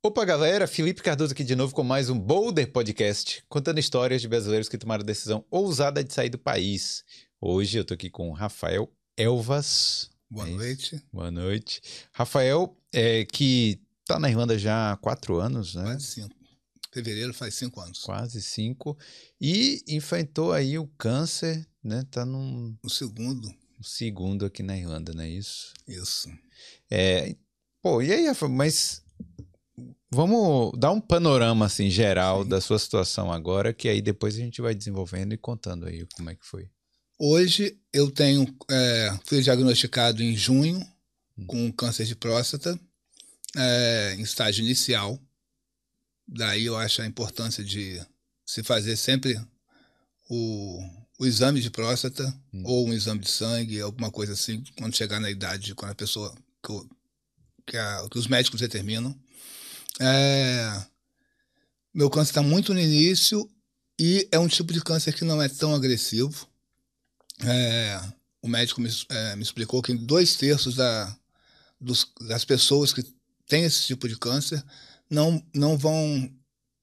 Opa, galera! Felipe Cardoso aqui de novo com mais um Boulder Podcast, contando histórias de brasileiros que tomaram a decisão ousada de sair do país. Hoje eu tô aqui com o Rafael Elvas. Boa É noite. Boa noite. Rafael, é, que tá na Irlanda já há quatro anos, né? Quase cinco. Fevereiro faz cinco anos. Quase cinco. E enfrentou aí o câncer, né? Tá num O segundo, segundo aqui na Irlanda, não é isso? isso. É, pô, e aí, Rafael, mas vamos dar um panorama assim geral Sim. da sua situação agora, que aí depois a gente vai desenvolvendo e contando aí como é que foi. Hoje eu tenho, é, fui diagnosticado em junho Hum. com câncer de próstata, é, em estágio inicial. Daí eu acho a importância de se fazer sempre o, o exame de próstata Hum. ou um exame de sangue, alguma coisa assim, quando chegar na idade, quando a pessoa que, que, a- que os médicos determinam. É, meu câncer está muito no início e é um tipo de câncer que não é tão agressivo. É, o médico me, é, me explicou que dois terços da, dos- das pessoas que têm esse tipo de câncer não, não vão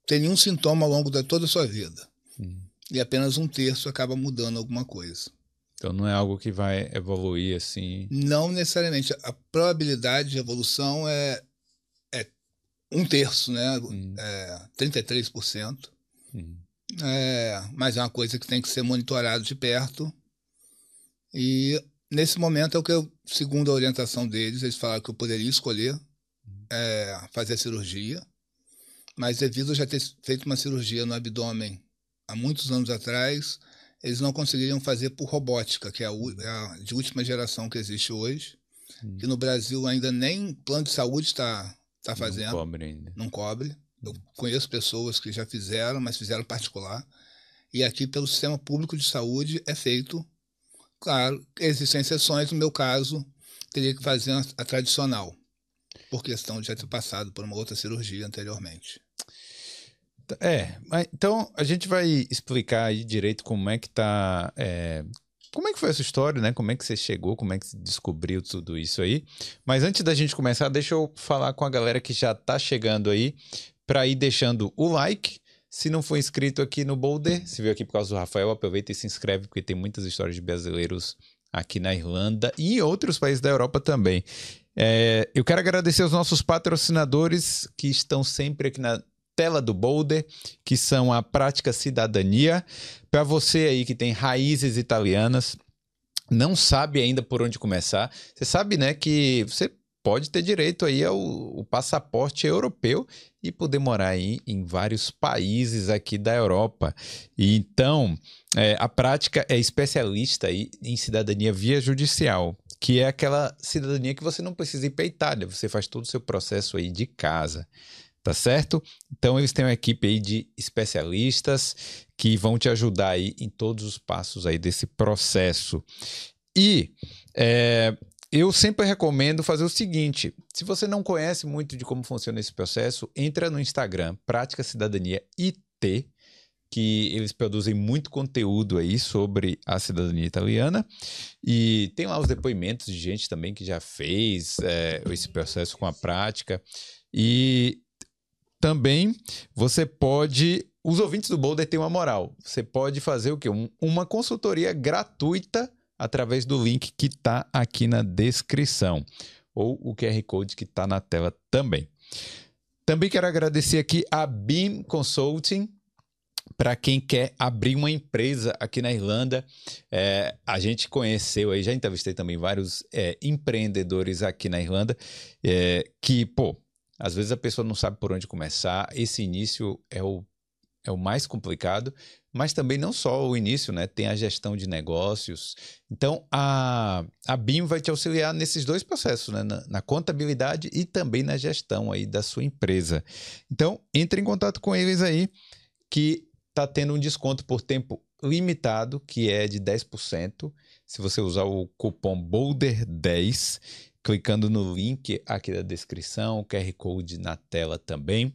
ter nenhum sintoma ao longo de toda a sua vida. Hum. E apenas um terço acaba mudando alguma coisa. Então não é algo que vai evoluir assim. Não necessariamente. A probabilidade de evolução é, é um terço, né? Hum, É 33%. hum. É, mas é uma coisa que tem que ser monitorado de perto. E nesse momento é o que eu, segundo a orientação deles, eles falaram que eu poderia escolher é, fazer a cirurgia, mas devido a já ter feito uma cirurgia no abdômen há muitos anos atrás, eles não conseguiriam fazer por robótica, que é a, é a de última geração que existe hoje, Hum. que no Brasil ainda nem plano de saúde está tá Não fazendo cobre ainda. não cobre. Eu conheço pessoas que já fizeram, mas fizeram particular. E aqui, pelo sistema público de saúde, é feito. Claro, existem exceções. No meu caso, teria que fazer a, tradicional, por questão de já ter passado por uma outra cirurgia anteriormente. É, mas então a gente vai explicar aí direito como é que tá. é, como é que foi essa história, né? Como é que você chegou, como é que você descobriu tudo isso aí. Mas antes da gente começar, deixa eu falar com a galera que já tá chegando aí, para ir deixando o like. Se não for inscrito aqui no Boulder, se veio aqui por causa do Rafael, aproveita e se inscreve, porque tem muitas histórias de brasileiros aqui na Irlanda e em outros países da Europa também. É, eu quero agradecer aos nossos patrocinadores que estão sempre aqui na tela do Boulder, que são a Prática Cidadania. Para você aí que tem raízes italianas, não sabe ainda por onde começar, você sabe, né, que você pode ter direito aí ao, ao passaporte europeu e poder morar aí em vários países aqui da Europa. E então, é, a prática é especialista aí em cidadania via judicial, que é aquela cidadania que você não precisa ir para Itália, você faz todo o seu processo aí de casa. Tá certo? Então eles têm uma equipe aí de especialistas que vão te ajudar aí em todos os passos aí desse processo. E é, eu sempre recomendo fazer o seguinte: se você não conhece muito de como funciona esse processo, entra no Instagram Prática Cidadania IT, que eles produzem muito conteúdo aí sobre a cidadania italiana. E tem lá os depoimentos de gente também que já fez é, esse processo com a prática. E também você pode. Os ouvintes do Boulder têm uma moral. Você pode fazer o quê? Um- uma consultoria gratuita através do link que está aqui na descrição. Ou o QR Code que está na tela também. Também quero agradecer aqui a Beam Consulting. Para quem quer abrir uma empresa aqui na Irlanda, É, a gente conheceu aí, já entrevistei também vários é, empreendedores aqui na Irlanda, é, que, pô, às vezes a pessoa não sabe por onde começar. Esse início é o, é o mais complicado, mas também não só o início, né? Tem a gestão de negócios. Então, a, a BIM vai te auxiliar nesses dois processos, né? Na, na contabilidade e também na gestão aí da sua empresa. Então, entre em contato com eles aí, que tá tendo um desconto por tempo limitado, que é de 10%. Se você usar o cupom BOULDER10, clicando no link aqui da descrição, o QR Code na tela também.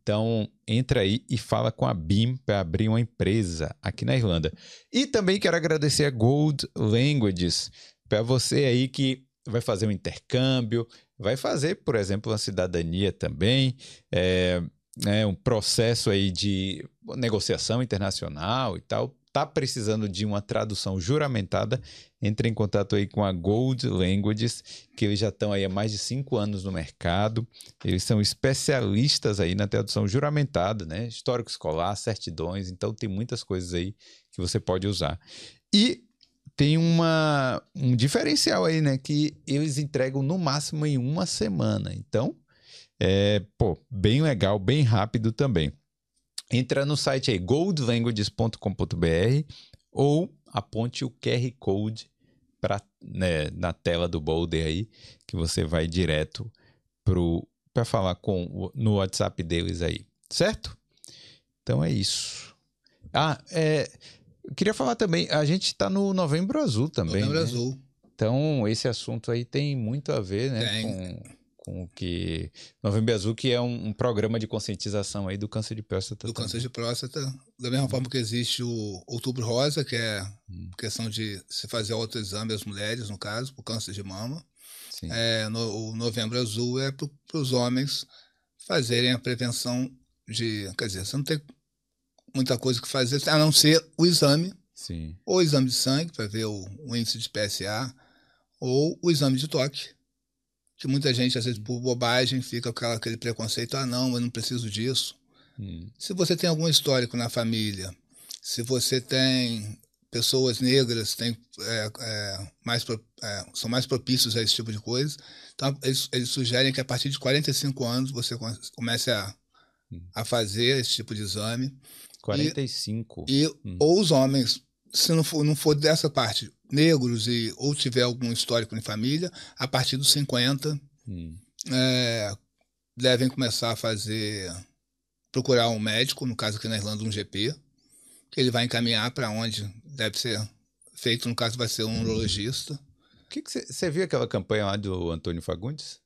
Então, entra aí e fala com a BIM para abrir uma empresa aqui na Irlanda. E também quero agradecer a Gold Languages para você aí que vai fazer um intercâmbio, vai fazer, por exemplo, uma cidadania também, é, né, um processo aí de negociação internacional e tal, tá precisando de uma tradução juramentada, entre em contato aí com a Gold Languages, que eles já estão aí há mais de cinco anos no mercado. Eles são especialistas aí na tradução juramentada, né? Histórico escolar, certidões, então tem muitas coisas aí que você pode usar. E tem uma, um diferencial aí, né? Que eles entregam no máximo em uma semana. Então, é, pô, bem legal, bem rápido também. Entra no site aí goldlanguages.com.br ou aponte o QR Code pra, né, na tela do Boulder aí, que você vai direto para falar com no WhatsApp deles aí, certo? Então é isso. Ah, é, queria falar também, a gente está no Novembro Azul também. Novembro né? Azul. Então, esse assunto aí tem muito a ver, né, Tem. com, com o que Novembro Azul, que é um, um programa de conscientização aí do câncer de próstata. do também. câncer de próstata, da mesma forma que existe o Outubro Rosa, que é Hum. questão de se fazer autoexame às mulheres, no caso, por câncer de mama. Sim. É, no, o Novembro Azul é para os homens fazerem a prevenção de. Quer dizer, você não tem muita coisa que fazer, a não ser o exame, Sim. ou o exame de sangue, para ver o, o índice de PSA, ou o exame de toque. Que muita gente, às vezes, por bobagem, fica com aquele preconceito: ah, não, eu não preciso disso. Hum. Se você tem algum histórico na família, se você tem pessoas negras tem, é, é, mais, é, são mais propícios a esse tipo de coisa, então eles, eles sugerem que a partir de 45 anos você com- comece a, a fazer esse tipo de exame. 45. E, Hum. Ou os homens, se não for, não for dessa parte, negros e ou tiver algum histórico em família, a partir dos 50 Hum. é, devem começar a fazer procurar um médico, no caso aqui na Irlanda um GP, que ele vai encaminhar para onde deve ser feito, no caso vai ser um urologista. O que você viu aquela campanha lá do Antônio Fagundes?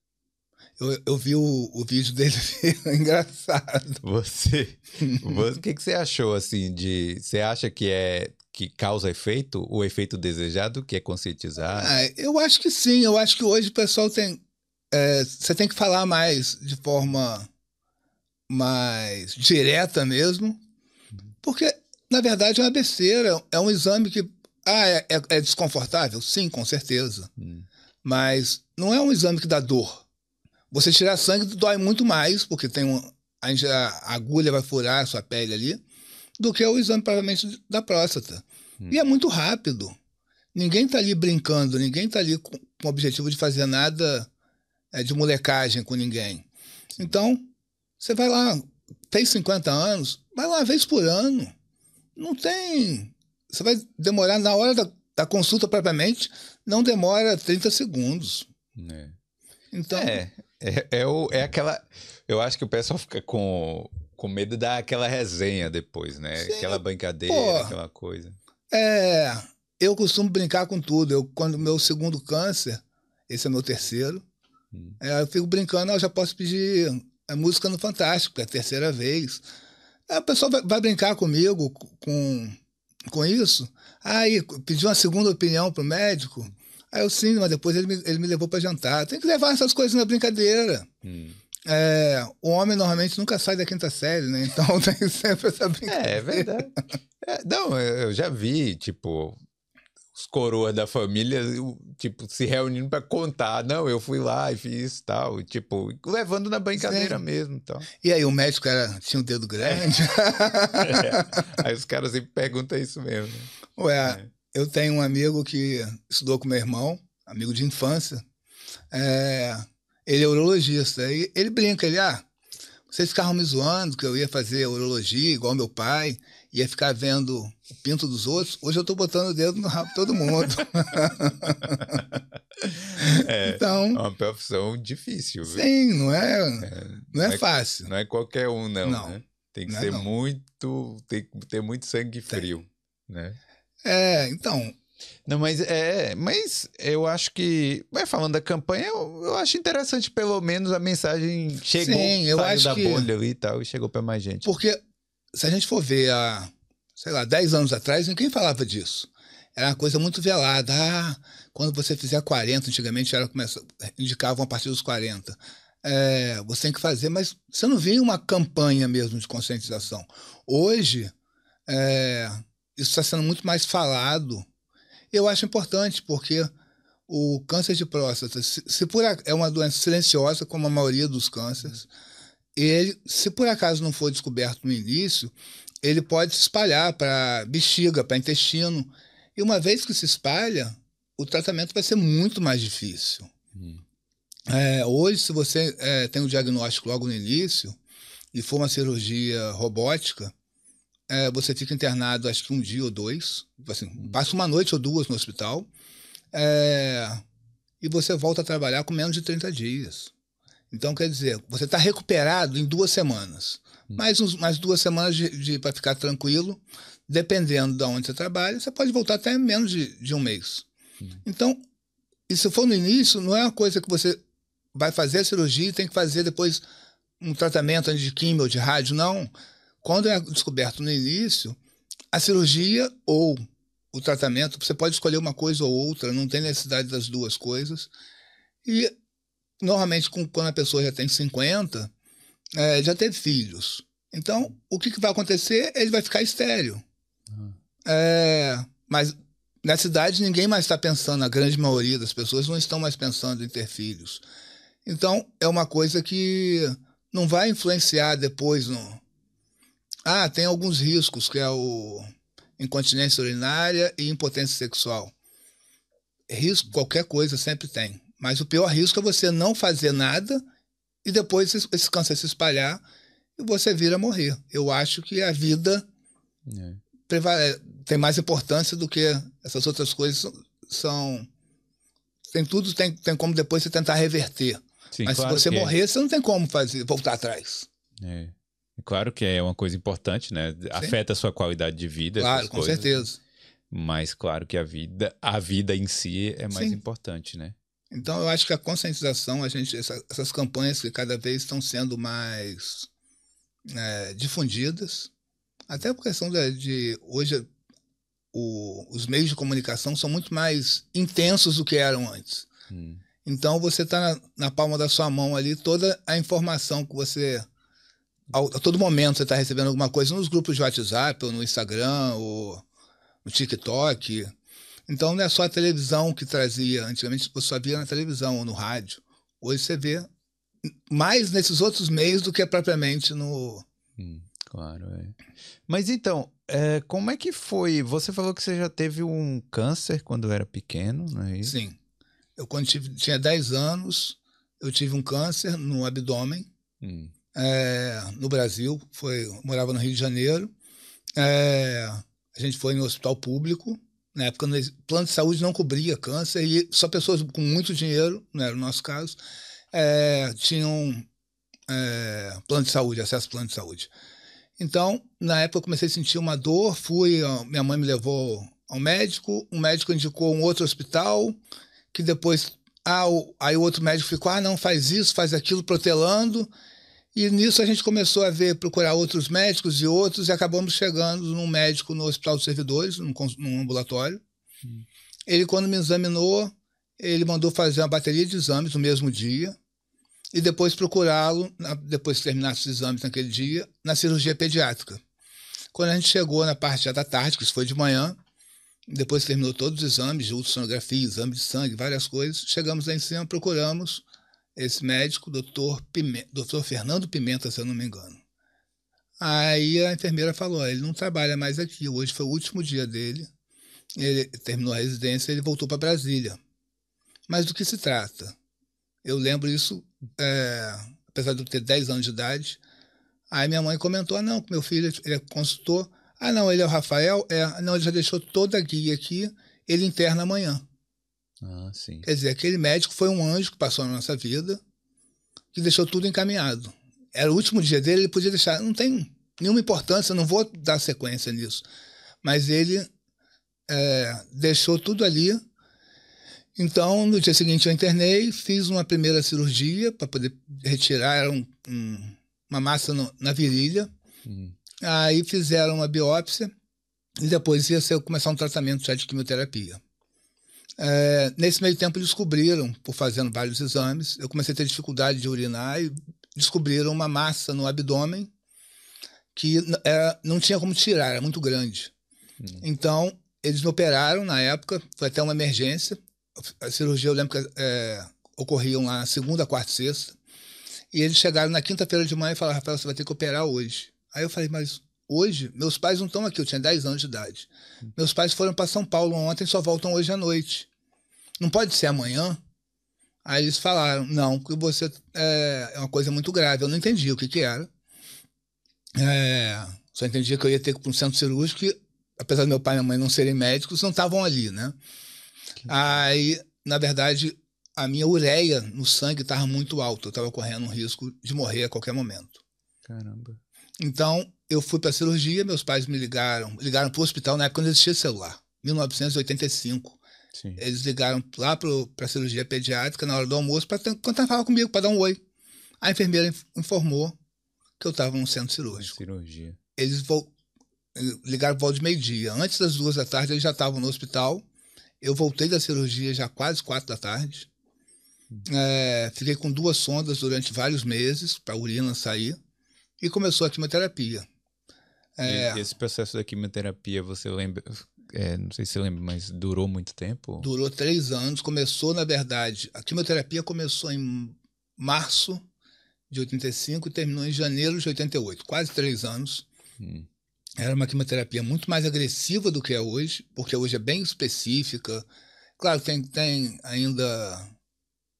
Eu, eu vi o, o vídeo dele engraçado. Você, você- o que que você achou assim de? Você acha que é que causa efeito, o efeito desejado, que é conscientizar? Ah, eu acho que sim, eu acho que hoje o pessoal tem. é, você tem que falar mais de forma mais direta mesmo, porque na verdade é uma besteira, é um exame que. Ah, é, é- é desconfortável? Sim, com certeza. Hum. Mas não é um exame que dá dor. Você tirar sangue dói muito mais, porque tem um, a agulha vai furar a sua pele ali, do que o exame provavelmente da próstata. E é muito rápido. Ninguém está ali brincando, ninguém está ali com, com o objetivo de fazer nada é, de molecagem com ninguém. Então, você vai lá, fez 50 anos, vai lá uma vez por ano. Não tem. Você vai demorar na hora da, da consulta propriamente, não demora 30 segundos. É. Então, É, é, é, o, é aquela. Eu acho que o pessoal fica com, com medo da aquela resenha depois, né? Sim, aquela brincadeira, pô. aquela coisa. é, eu costumo brincar com tudo. Eu, quando meu segundo câncer, esse é meu terceiro, Hum. é, eu fico brincando, "Ah, eu já posso pedir a música no Fantástico, é a terceira vez. A pessoa vai, vai brincar comigo com, com isso. Aí pediu uma segunda opinião pro médico. Aí eu sim, mas depois ele me, ele me levou para jantar. Tem que levar essas coisas na brincadeira. Hum. É, o homem normalmente nunca sai da quinta série, né? Então tem sempre essa brincadeira. É, é verdade. É, não, eu já vi, tipo, os coroas da família, tipo, se reunindo pra contar. Não, eu fui lá e fiz tal. e, Tipo, levando na brincadeira Sim. mesmo tal. E aí o médico era, tinha um dedo grande. É. Aí os caras sempre perguntam isso mesmo. né? Ué, É. eu tenho um amigo que estudou com meu irmão, amigo de infância. É, ele é urologista. E ele brinca, ele, ah, vocês ficavam me zoando que eu ia fazer urologia igual meu pai, ia ficar vendo o pinto dos outros. Hoje eu tô botando o dedo no rabo de todo mundo. É, é então, uma profissão difícil, viu? sim, não é, não é é- fácil. Não é qualquer um, não. Não, né? Tem que não é ser não. muito. Tem que ter muito sangue frio. Né? É, então, Não, mas é, mas eu acho que, mas falando da campanha, eu, eu acho interessante pelo menos a mensagem chegou, Sim, eu saiu acho da que- bolha ali e tal e chegou pra mais gente. Porque se a gente for ver há, sei lá, 10 anos atrás, ninguém falava disso. era uma coisa muito velada. Ah, quando você fizer 40, antigamente era começa, indicavam a partir dos 40. É, você tem que fazer, mas você não via uma campanha mesmo de conscientização. Hoje, é, isso está sendo muito mais falado. Eu acho importante, porque o câncer de próstata, se, se por, é uma doença silenciosa, como a maioria dos cânceres, ele, se por acaso não for descoberto no início, ele pode se espalhar para bexiga, para intestino. E uma vez que se espalha, o tratamento vai ser muito mais difícil. Hum. É, hoje, se você é, tem um diagnóstico logo no início e for uma cirurgia robótica, é, você fica internado acho que um dia ou dois, assim, hum. passa uma noite ou duas no hospital, é, e você volta a trabalhar com menos de 30 dias. Então, quer dizer, você está recuperado em duas semanas. Hum. Mais, uns, mais duas semanas de, de para ficar tranquilo. Dependendo de onde você trabalha, você pode voltar até menos de, de um mês. Hum. Então, e se for no início, não é uma coisa que você vai fazer a cirurgia e tem que fazer depois um tratamento de químio ou de rádio. Não. Quando é descoberto no início, a cirurgia ou o tratamento, você pode escolher uma coisa ou outra, não tem necessidade das duas coisas. E normalmente, quando a pessoa já tem 50, é, já teve filhos. Então, o que, que, vai acontecer? Ele vai ficar estéreo. Uhum. É, mas nessa idade, ninguém mais está pensando, a grande maioria das pessoas não estão mais pensando em ter filhos. Então, é uma coisa que não vai influenciar depois no. Ah, tem alguns riscos, que é o incontinência urinária e impotência sexual. Risco, qualquer coisa sempre tem. Mas o pior risco é você não fazer nada e depois esse câncer se espalhar e você vir a morrer. Eu acho que a vida é. tem mais importância do que essas outras coisas são. Tem tudo, tem, tem como depois você tentar reverter. Sim, Mas claro se você é. morrer, é. você não tem como fazer, voltar atrás. É. Claro que é uma coisa importante, né? Sim. Afeta a sua qualidade de vida. Claro, com coisas. certeza. Mas claro que a vida, a vida em si é mais Sim. importante, né? Então, eu acho que a conscientização, a gente, essa, essas campanhas que cada vez estão sendo mais é, difundidas, até por questão de, de hoje o, os meios de comunicação são muito mais intensos do que eram antes. Hum. Então, você está na, na, palma da sua mão ali toda a informação que você a todo momento você está recebendo alguma coisa nos grupos de WhatsApp, ou no Instagram, ou no TikTok. Então não é só a televisão que trazia. Antigamente você só via na televisão ou no rádio. Hoje você vê mais nesses outros meios do que propriamente no. Hum, claro, é. Mas então, é, como é que foi? Você falou que você já teve um câncer quando era pequeno, não é isso? Sim. Eu, quando tive, tinha 10 anos, eu tive um câncer no abdômen, hum. É, no Brasil. Foi, morava no Rio de Janeiro. É, a gente foi no hospital público na época, o plano de saúde não cobria câncer e só pessoas com muito dinheiro, não era o nosso caso, é, tinham é, plano de saúde, acesso ao plano de saúde. Então, na época, eu comecei a sentir uma dor, fui, minha mãe me levou ao médico, o médico indicou um outro hospital, que depois, ah, o, aí o outro médico ficou, ah, não, faz isso, faz aquilo, protelando, e nisso a gente começou a ver, procurar outros médicos e outros, e acabamos chegando num médico no Hospital dos Servidores, num, num ambulatório. Hum. Ele, quando me examinou, ele mandou fazer uma bateria de exames no mesmo dia, e depois procurá-lo, depois que terminasse os exames naquele dia, na cirurgia pediátrica. Quando a gente chegou na parte da tarde, que isso foi de manhã, depois terminou todos os exames, de ultrassonografia, exame de sangue, várias coisas, chegamos lá em cima, procuramos esse médico, doutor, Pimenta, doutor Fernando Pimenta, se eu não me engano. Aí a enfermeira falou: ele não trabalha mais aqui, hoje foi o último dia dele. Ele terminou a residência, ele voltou para Brasília. Mas do que se trata? Eu lembro isso, é, apesar de eu ter 10 anos de idade. Aí minha mãe comentou: ah, não, meu filho ele é consultor. Ah, não, ele é o Rafael? É, não, ele já deixou toda a guia aqui, ele interna amanhã. Ah, sim. Quer dizer, aquele médico foi um anjo que passou na nossa vida, que deixou tudo encaminhado. Era o último dia dele, ele podia deixar. Não tem nenhuma importância, não vou dar sequência nisso. Mas ele é, deixou tudo ali. Então, no dia seguinte, eu internei, fiz uma primeira cirurgia para poder retirar um, um, uma massa no, na virilha. Uhum. Aí fizeram uma biópsia e depois ia ser, começar um tratamento já de quimioterapia. É, nesse meio tempo descobriram, por fazendo vários exames, eu comecei a ter dificuldade de urinar e descobriram uma massa no abdômen que era, não tinha como tirar, era muito grande. Hum. Então, eles me operaram na época, foi até uma emergência. A cirurgia, eu lembro que é, ocorriam lá na segunda, quarta e sexta. E eles chegaram na quinta-feira de manhã e falaram, Rafael, você vai ter que operar hoje. Aí eu falei, mas hoje? Meus pais não estão aqui, eu tinha 10 anos de idade. Meus pais foram para São Paulo ontem, só voltam hoje à noite. Não pode ser amanhã? Aí eles falaram, não, que você é, é uma coisa muito grave. Eu não entendi o que que era. É, só entendia que eu ia ter que ir para um centro cirúrgico que, apesar do meu pai e minha mãe não serem médicos, não estavam ali, né? Aí, na verdade, a minha ureia no sangue estava muito alta. Eu estava correndo um risco de morrer a qualquer momento. Caramba. Então, eu fui para a cirurgia, meus pais me ligaram, ligaram para o hospital na época quando existia celular, 1985. Sim. Eles ligaram lá para a cirurgia pediátrica na hora do almoço para tentar falar comigo, para dar um oi. A enfermeira informou que eu estava no centro cirúrgico. Cirurgia. Eles ligaram por volta de meio-dia. Antes das duas da tarde, eles já estavam no hospital. Eu voltei da cirurgia já quase quatro da tarde. É, fiquei com duas sondas durante vários meses para a urina sair e começou a quimioterapia. É, e esse processo da quimioterapia, você lembra? É, não sei se você lembra, mas durou muito tempo? Durou três anos. Começou, na verdade, a quimioterapia começou em março de 85 e terminou em janeiro de 88, quase três anos. Hum. Era uma quimioterapia muito mais agressiva do que é hoje, porque hoje é bem específica. Claro, tem, tem ainda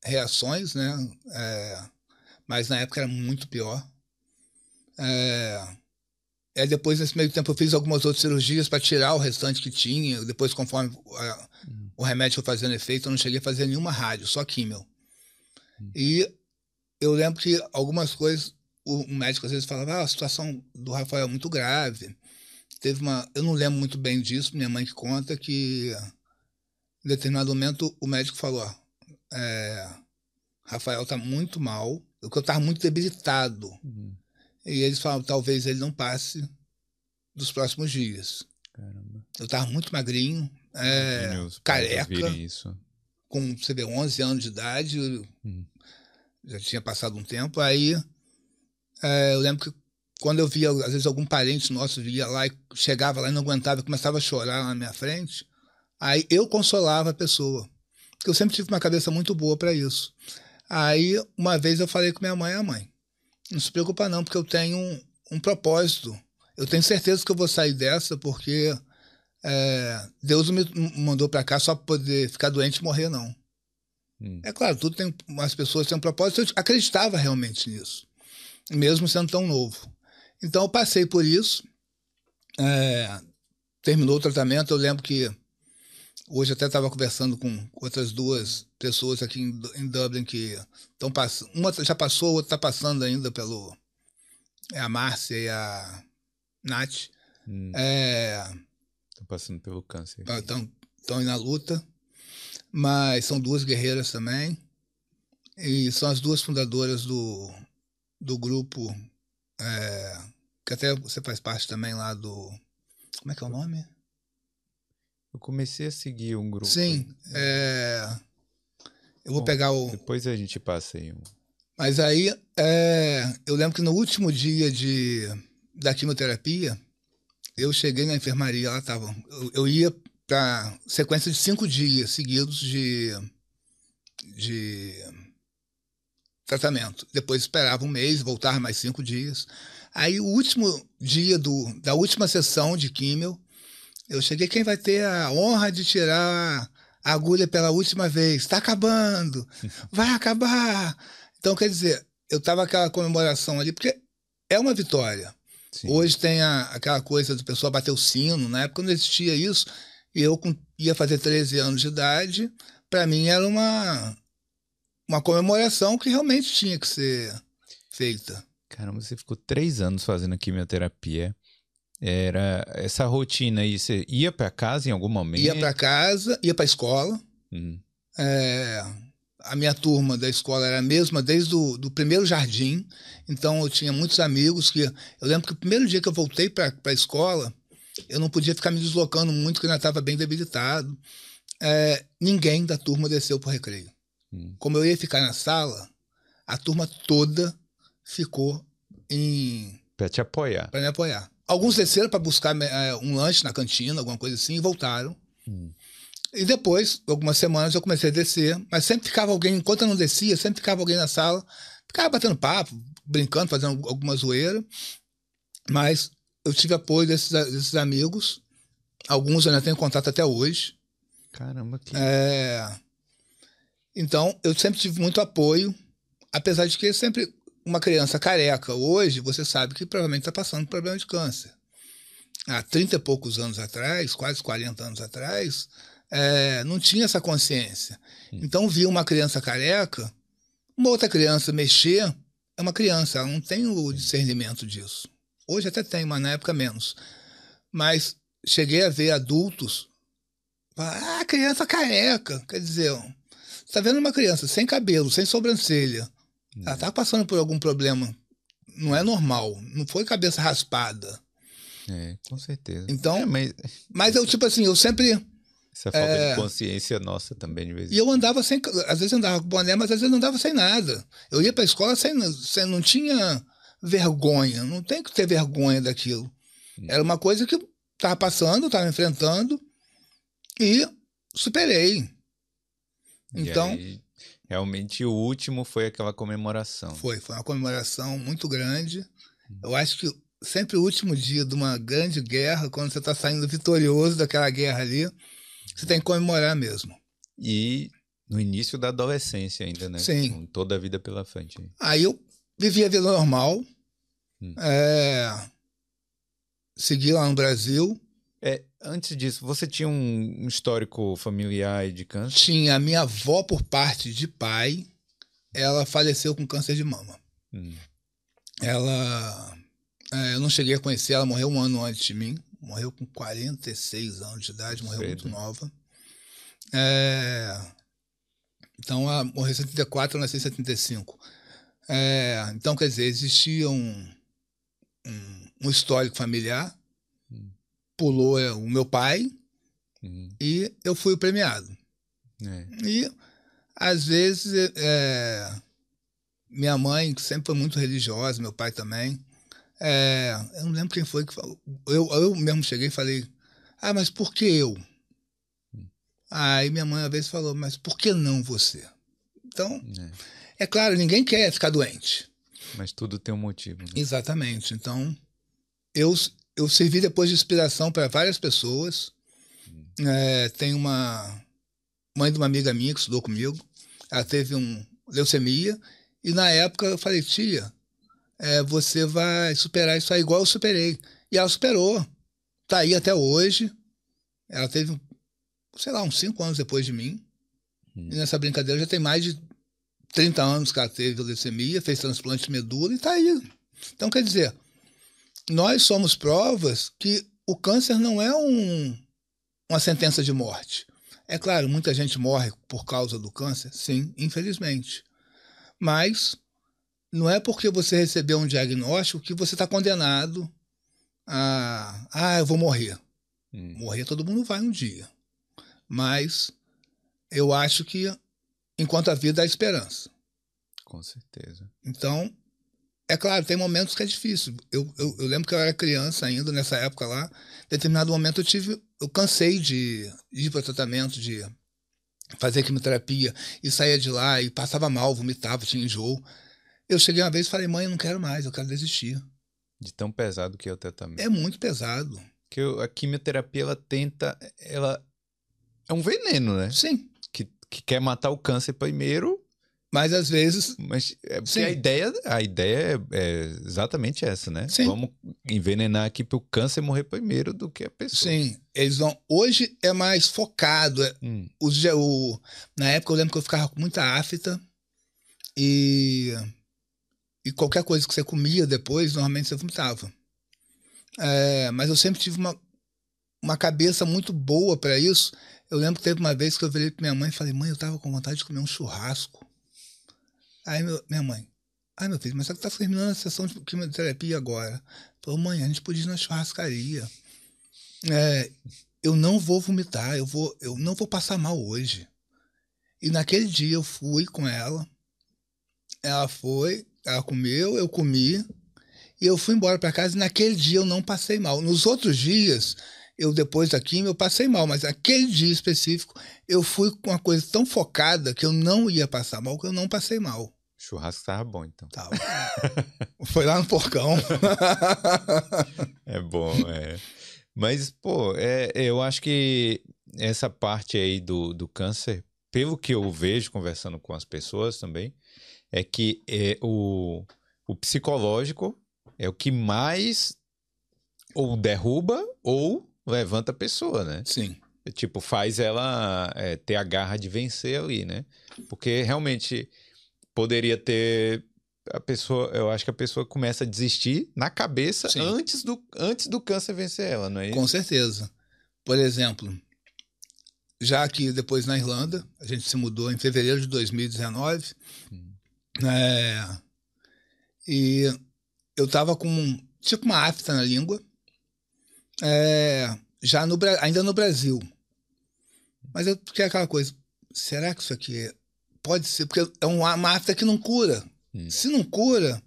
reações, né? É, mas na época era muito pior. É, depois, nesse meio tempo, eu fiz algumas outras cirurgias para tirar o restante que tinha. Depois, conforme uhum. o remédio foi fazendo efeito, eu não cheguei a fazer nenhuma rádio, só químio. Uhum. E eu lembro que algumas coisas, o médico às vezes falava, ah, a situação do Rafael é muito grave. Teve uma. Eu não lembro muito bem disso, minha mãe que conta que em determinado momento o médico falou: é, Rafael está muito mal, eu estava muito debilitado. Uhum. E eles falam, talvez ele não passe dos próximos dias. Caramba. Eu estava muito magrinho, é, careca. Isso. Com, você vê, 11 anos de idade, hum. já tinha passado um tempo. Aí é, eu lembro que quando eu via, às vezes, algum parente nosso via lá e chegava lá e não aguentava e começava a chorar na minha frente, aí eu consolava a pessoa. Porque eu sempre tive uma cabeça muito boa para isso. Aí, uma vez eu falei com minha mãe, a ah, mãe, não se preocupa não, porque eu tenho um, um propósito. Eu tenho certeza que eu vou sair dessa, porque é, Deus não me mandou para cá só para poder ficar doente e morrer, não. Hum. É claro, tudo tem. As pessoas têm um propósito. Eu acreditava realmente nisso, mesmo sendo tão novo. Então eu passei por isso. É, terminou o tratamento. Eu lembro que hoje até estava conversando com outras duas pessoas aqui em, em Dublin que estão passando. Uma já passou, a outra está passando ainda pelo. É a Márcia e a Nath. Hum. É, estão passando pelo câncer. Estão estão na luta. Mas são duas guerreiras também. E são as duas fundadoras do, do grupo. É, que até você faz parte também lá do. Como é que é o nome? Eu comecei a seguir um grupo. Sim. É... Eu vou Bom, pegar o. Depois a gente passa aí. Mas aí, é, eu lembro que no último dia de, da quimioterapia, eu cheguei na enfermaria, lá tava. Eu, eu ia para sequência de cinco dias seguidos de, de tratamento. Depois esperava um mês, voltar mais cinco dias. Aí, o último dia do, da última sessão de químio, eu cheguei, quem vai ter a honra de tirar a agulha pela última vez. Está acabando, vai acabar. Então, quer dizer, eu estava aquela comemoração ali, porque é uma vitória. Sim. Hoje tem a, aquela coisa do pessoal bater o sino, na época não existia isso, e eu com, ia fazer 13 anos de idade, para mim era uma, uma comemoração que realmente tinha que ser feita. Caramba, você ficou três anos fazendo quimioterapia. Era essa rotina aí, você ia para casa em algum momento? Ia para casa, ia para escola. Uhum. É, a minha turma da escola era a mesma desde o do primeiro jardim, então eu tinha muitos amigos que eu lembro que o primeiro dia que eu voltei para a escola, eu não podia ficar me deslocando muito, porque eu ainda estava bem debilitado. É, ninguém da turma desceu para o recreio. Hum. Como eu ia ficar na sala, a turma toda ficou em Pra te apoiar. para me apoiar. Alguns desceram para buscar é, um lanche na cantina, alguma coisa assim, e voltaram. Hum. E depois, algumas semanas, eu comecei a descer, mas sempre ficava alguém, enquanto eu não descia, sempre ficava alguém na sala, ficava batendo papo, brincando, fazendo alguma zoeira. Mas eu tive apoio desses, desses amigos, alguns eu ainda tenho contato até hoje. Caramba, que. É, Então, eu sempre tive muito apoio, apesar de que sempre uma criança careca hoje, você sabe que provavelmente está passando por problema de câncer. Há 30 e poucos anos atrás, quase 40 anos atrás, é, não tinha essa consciência. Então, via uma criança careca, uma outra criança mexer, é uma criança, ela não tem o discernimento disso. Hoje até tem, mas na época menos. Mas cheguei a ver adultos ah, criança careca. Quer dizer, você tá vendo uma criança sem cabelo, sem sobrancelha. Ela tá passando por algum problema. Não é normal. Não foi cabeça raspada. É, com certeza. Então, É, mas Mas eu, tipo assim, eu sempre. essa falta É. de consciência nossa também, de vez em E eu andava sem. Às vezes andava com boné, mas às vezes andava sem nada. Eu ia pra escola sem. sem não tinha vergonha. Não tem que ter vergonha daquilo. Era uma coisa que tava passando, tava enfrentando e superei. E Então, aí, realmente, o último foi aquela comemoração. foi. Foi uma comemoração muito grande. Eu acho que sempre o último dia de uma grande guerra, quando você está saindo vitorioso daquela guerra ali, você tem que comemorar mesmo. E no início da adolescência ainda, né? Sim. Com toda a vida pela frente. Aí eu vivi a vida normal, Hum. é, segui lá no Brasil. Antes disso, você tinha um histórico familiar de câncer? Tinha a minha avó por parte de pai, ela faleceu com câncer de mama. Hum. Ela. é, eu não cheguei a conhecer, ela morreu um ano antes de mim. Morreu com 46 anos de idade, morreu Cedo. muito nova. É, então, ela morreu em 74, eu nasci em 75. É, então, quer dizer, existia um, um, um histórico familiar. Pulou é, o meu pai Hum. e eu fui o premiado. É. E, às vezes, é, minha mãe, que sempre foi muito religiosa, meu pai também, é, eu não lembro quem foi que falou. Eu, eu mesmo cheguei e falei, ah, mas por que eu? Aí minha mãe, às vezes, falou, mas por que não você? Então, É. é claro, ninguém quer ficar doente. Mas tudo tem um motivo. Né? Exatamente. Então, eu, eu servi depois de inspiração para várias pessoas. É, tem uma mãe de uma amiga minha que estudou comigo. Ela teve um leucemia. E na época eu falei, tia, é, você vai superar isso aí igual eu superei. E ela superou. Tá aí até hoje. Ela teve, sei lá, uns cinco anos depois de mim. E nessa brincadeira já tem mais de 30 anos que ela teve leucemia, fez transplante de medula e tá aí. Então, quer dizer, nós somos provas que o câncer não é um, uma sentença de morte. É claro, muita gente morre por causa do câncer, sim, infelizmente. Mas não é porque você recebeu um diagnóstico que você está condenado a. Ah, eu vou morrer. Hum. Morrer todo mundo vai um dia. Mas eu acho que enquanto a vida há esperança. Com certeza. Então, é claro, tem momentos que é difícil. Eu, eu, eu lembro que eu era criança ainda, nessa época lá. Em determinado momento eu tive. Eu cansei de ir para tratamento, de fazer quimioterapia, e saía de lá e passava mal, vomitava, tinha enjoo. Eu cheguei uma vez e falei, mãe, eu não quero mais, eu quero desistir. De tão pesado que é o tratamento. É muito pesado. Porque o- a quimioterapia, ela tenta. Ela é um veneno, né? Sim. Que, que quer matar o câncer primeiro, Mas às vezes. mas é porque Sim. a ideia, a ideia é, é exatamente essa, né? Sim. Vamos envenenar aqui para o câncer morrer primeiro do que a pessoa. Sim, eles vão. Hoje é mais focado. é- Hum, os o, na época eu lembro que eu ficava com muita afta e, e qualquer coisa que você comia depois, normalmente você vomitava. É, mas eu sempre tive uma, uma cabeça muito boa para isso. Eu lembro que teve uma vez que eu virei pra minha mãe e falei, mãe, eu tava com vontade de comer um churrasco. Aí meu- minha mãe, ai meu filho, mas você tá terminando a sessão de quimioterapia agora. Falou, mãe, a gente podia ir na churrascaria. é, eu não vou vomitar, eu, vou, eu não vou passar mal hoje. E naquele dia eu fui com ela, ela foi, ela comeu, eu comi, e eu fui embora para casa e naquele dia eu não passei mal. Nos outros dias, eu depois da quimio, eu passei mal, mas aquele dia específico, eu fui com uma coisa tão focada que eu não ia passar mal, que eu não passei mal. Churrasco tava bom, então. Tava. Foi lá no porcão. é bom, é. Mas, pô, é, eu acho que essa parte aí do, do câncer, pelo que eu vejo conversando com as pessoas também, é que é, o, o psicológico é o que mais ou derruba ou levanta a pessoa, né? Sim. Tipo, faz ela é, ter a garra de vencer ali, né? Porque realmente poderia ter. A pessoa, eu acho que a pessoa começa a desistir na cabeça antes do, antes do câncer vencer ela, não é isso? Com certeza. Por exemplo, já que depois na Irlanda, a gente se mudou em fevereiro de 2019, hum. é, e eu tava com tipo uma afta na língua, é, já no, ainda no Brasil. Mas eu fiquei aquela coisa, será que isso aqui é, pode ser? Porque é uma afta que não cura. Hum. Se não cura,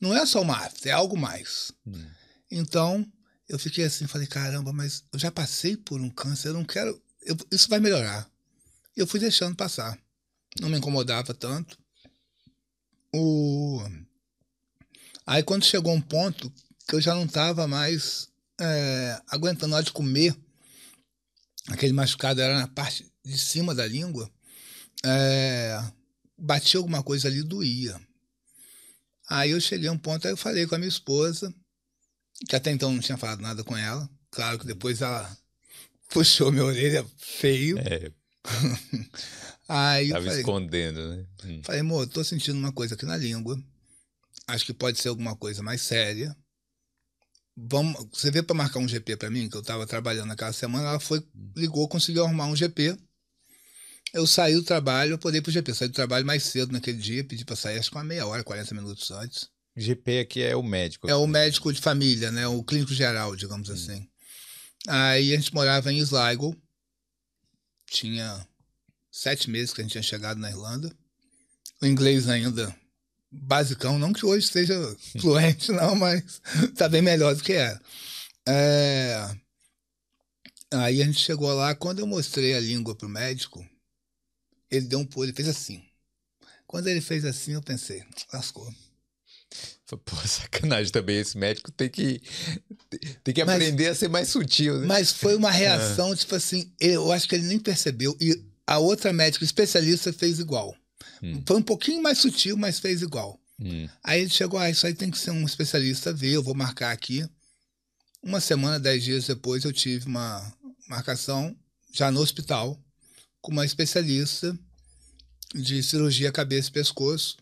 não é só uma afta, é algo mais. Hum. Então, eu fiquei assim, falei, caramba, mas eu já passei por um câncer, eu não quero, eu, isso vai melhorar. E eu fui deixando passar. Não me incomodava tanto. O... Aí quando chegou um ponto que eu já não estava mais é, aguentando na hora de comer, aquele machucado era na parte de cima da língua, é, batia alguma coisa ali, doía. Aí eu cheguei a um ponto, aí eu falei com a minha esposa, que até então não tinha falado nada com ela. Claro que depois ela puxou minha orelha feio. É. aí Tava falei, escondendo, né? Falei, amor, tô sentindo uma coisa aqui na língua. Acho que pode ser alguma coisa mais séria vamos, você veio para marcar um GP para mim, que eu estava trabalhando naquela semana, ela foi, ligou, conseguiu arrumar um GP. Eu saí do trabalho, eu poder ir pro GP. Saí do trabalho mais cedo naquele dia, pedi para sair acho que uma meia hora, 40 minutos antes. GP aqui é o médico. É o médico de família, né? O clínico geral, digamos hum. assim. Aí a gente morava em Sligo. Tinha sete meses que a gente tinha chegado na Irlanda. O inglês ainda basicão, não que hoje seja fluente, não, mas tá bem melhor do que era. É... Aí a gente chegou lá, quando eu mostrei a língua pro médico, ele deu um pulo, ele fez assim. Quando ele fez assim, eu pensei, lascou. Pô, sacanagem também, esse médico tem que, tem que aprender mas, a ser mais sutil, né? Mas foi uma reação, tipo assim, eu acho que ele nem percebeu, e a outra médica especialista fez igual. Hum. Foi um pouquinho mais sutil, mas fez igual. Hum. Aí ele chegou, ah, isso aí tem que ser um especialista ver, eu vou marcar aqui. Uma semana, dez dias depois, eu tive uma marcação já no hospital com uma especialista de cirurgia cabeça e pescoço.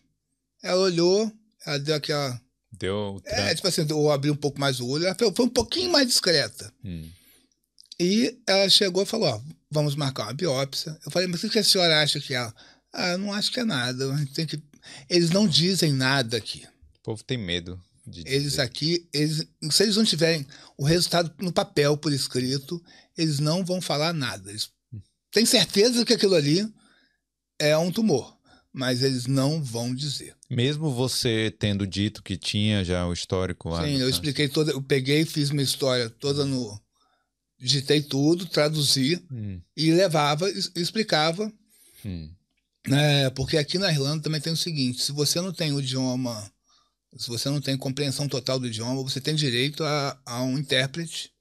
Ela olhou, ela deu aquela. Deu. É, tipo assim, eu abri um pouco mais o olho, ela foi, foi um pouquinho mais discreta. Hum. E ela chegou e falou: Ó, vamos marcar uma biópsia. Eu falei, mas o que a senhora acha que é? Ah, não acho que é nada. Tem que... Eles não dizem nada aqui. O povo tem medo. De eles aqui, eles, se eles não tiverem o resultado no papel por escrito, eles não vão falar nada. Eles têm certeza que aquilo ali é um tumor, mas eles não vão dizer. Mesmo você tendo dito que tinha já o histórico lá. Sim, eu expliquei toda, eu peguei, fiz uma história toda no digitei tudo, traduzi hum. e levava, explicava. Hum. É, porque aqui na Irlanda também tem o seguinte: se você não tem o idioma, se você não tem compreensão total do idioma, você tem direito a, a um intérprete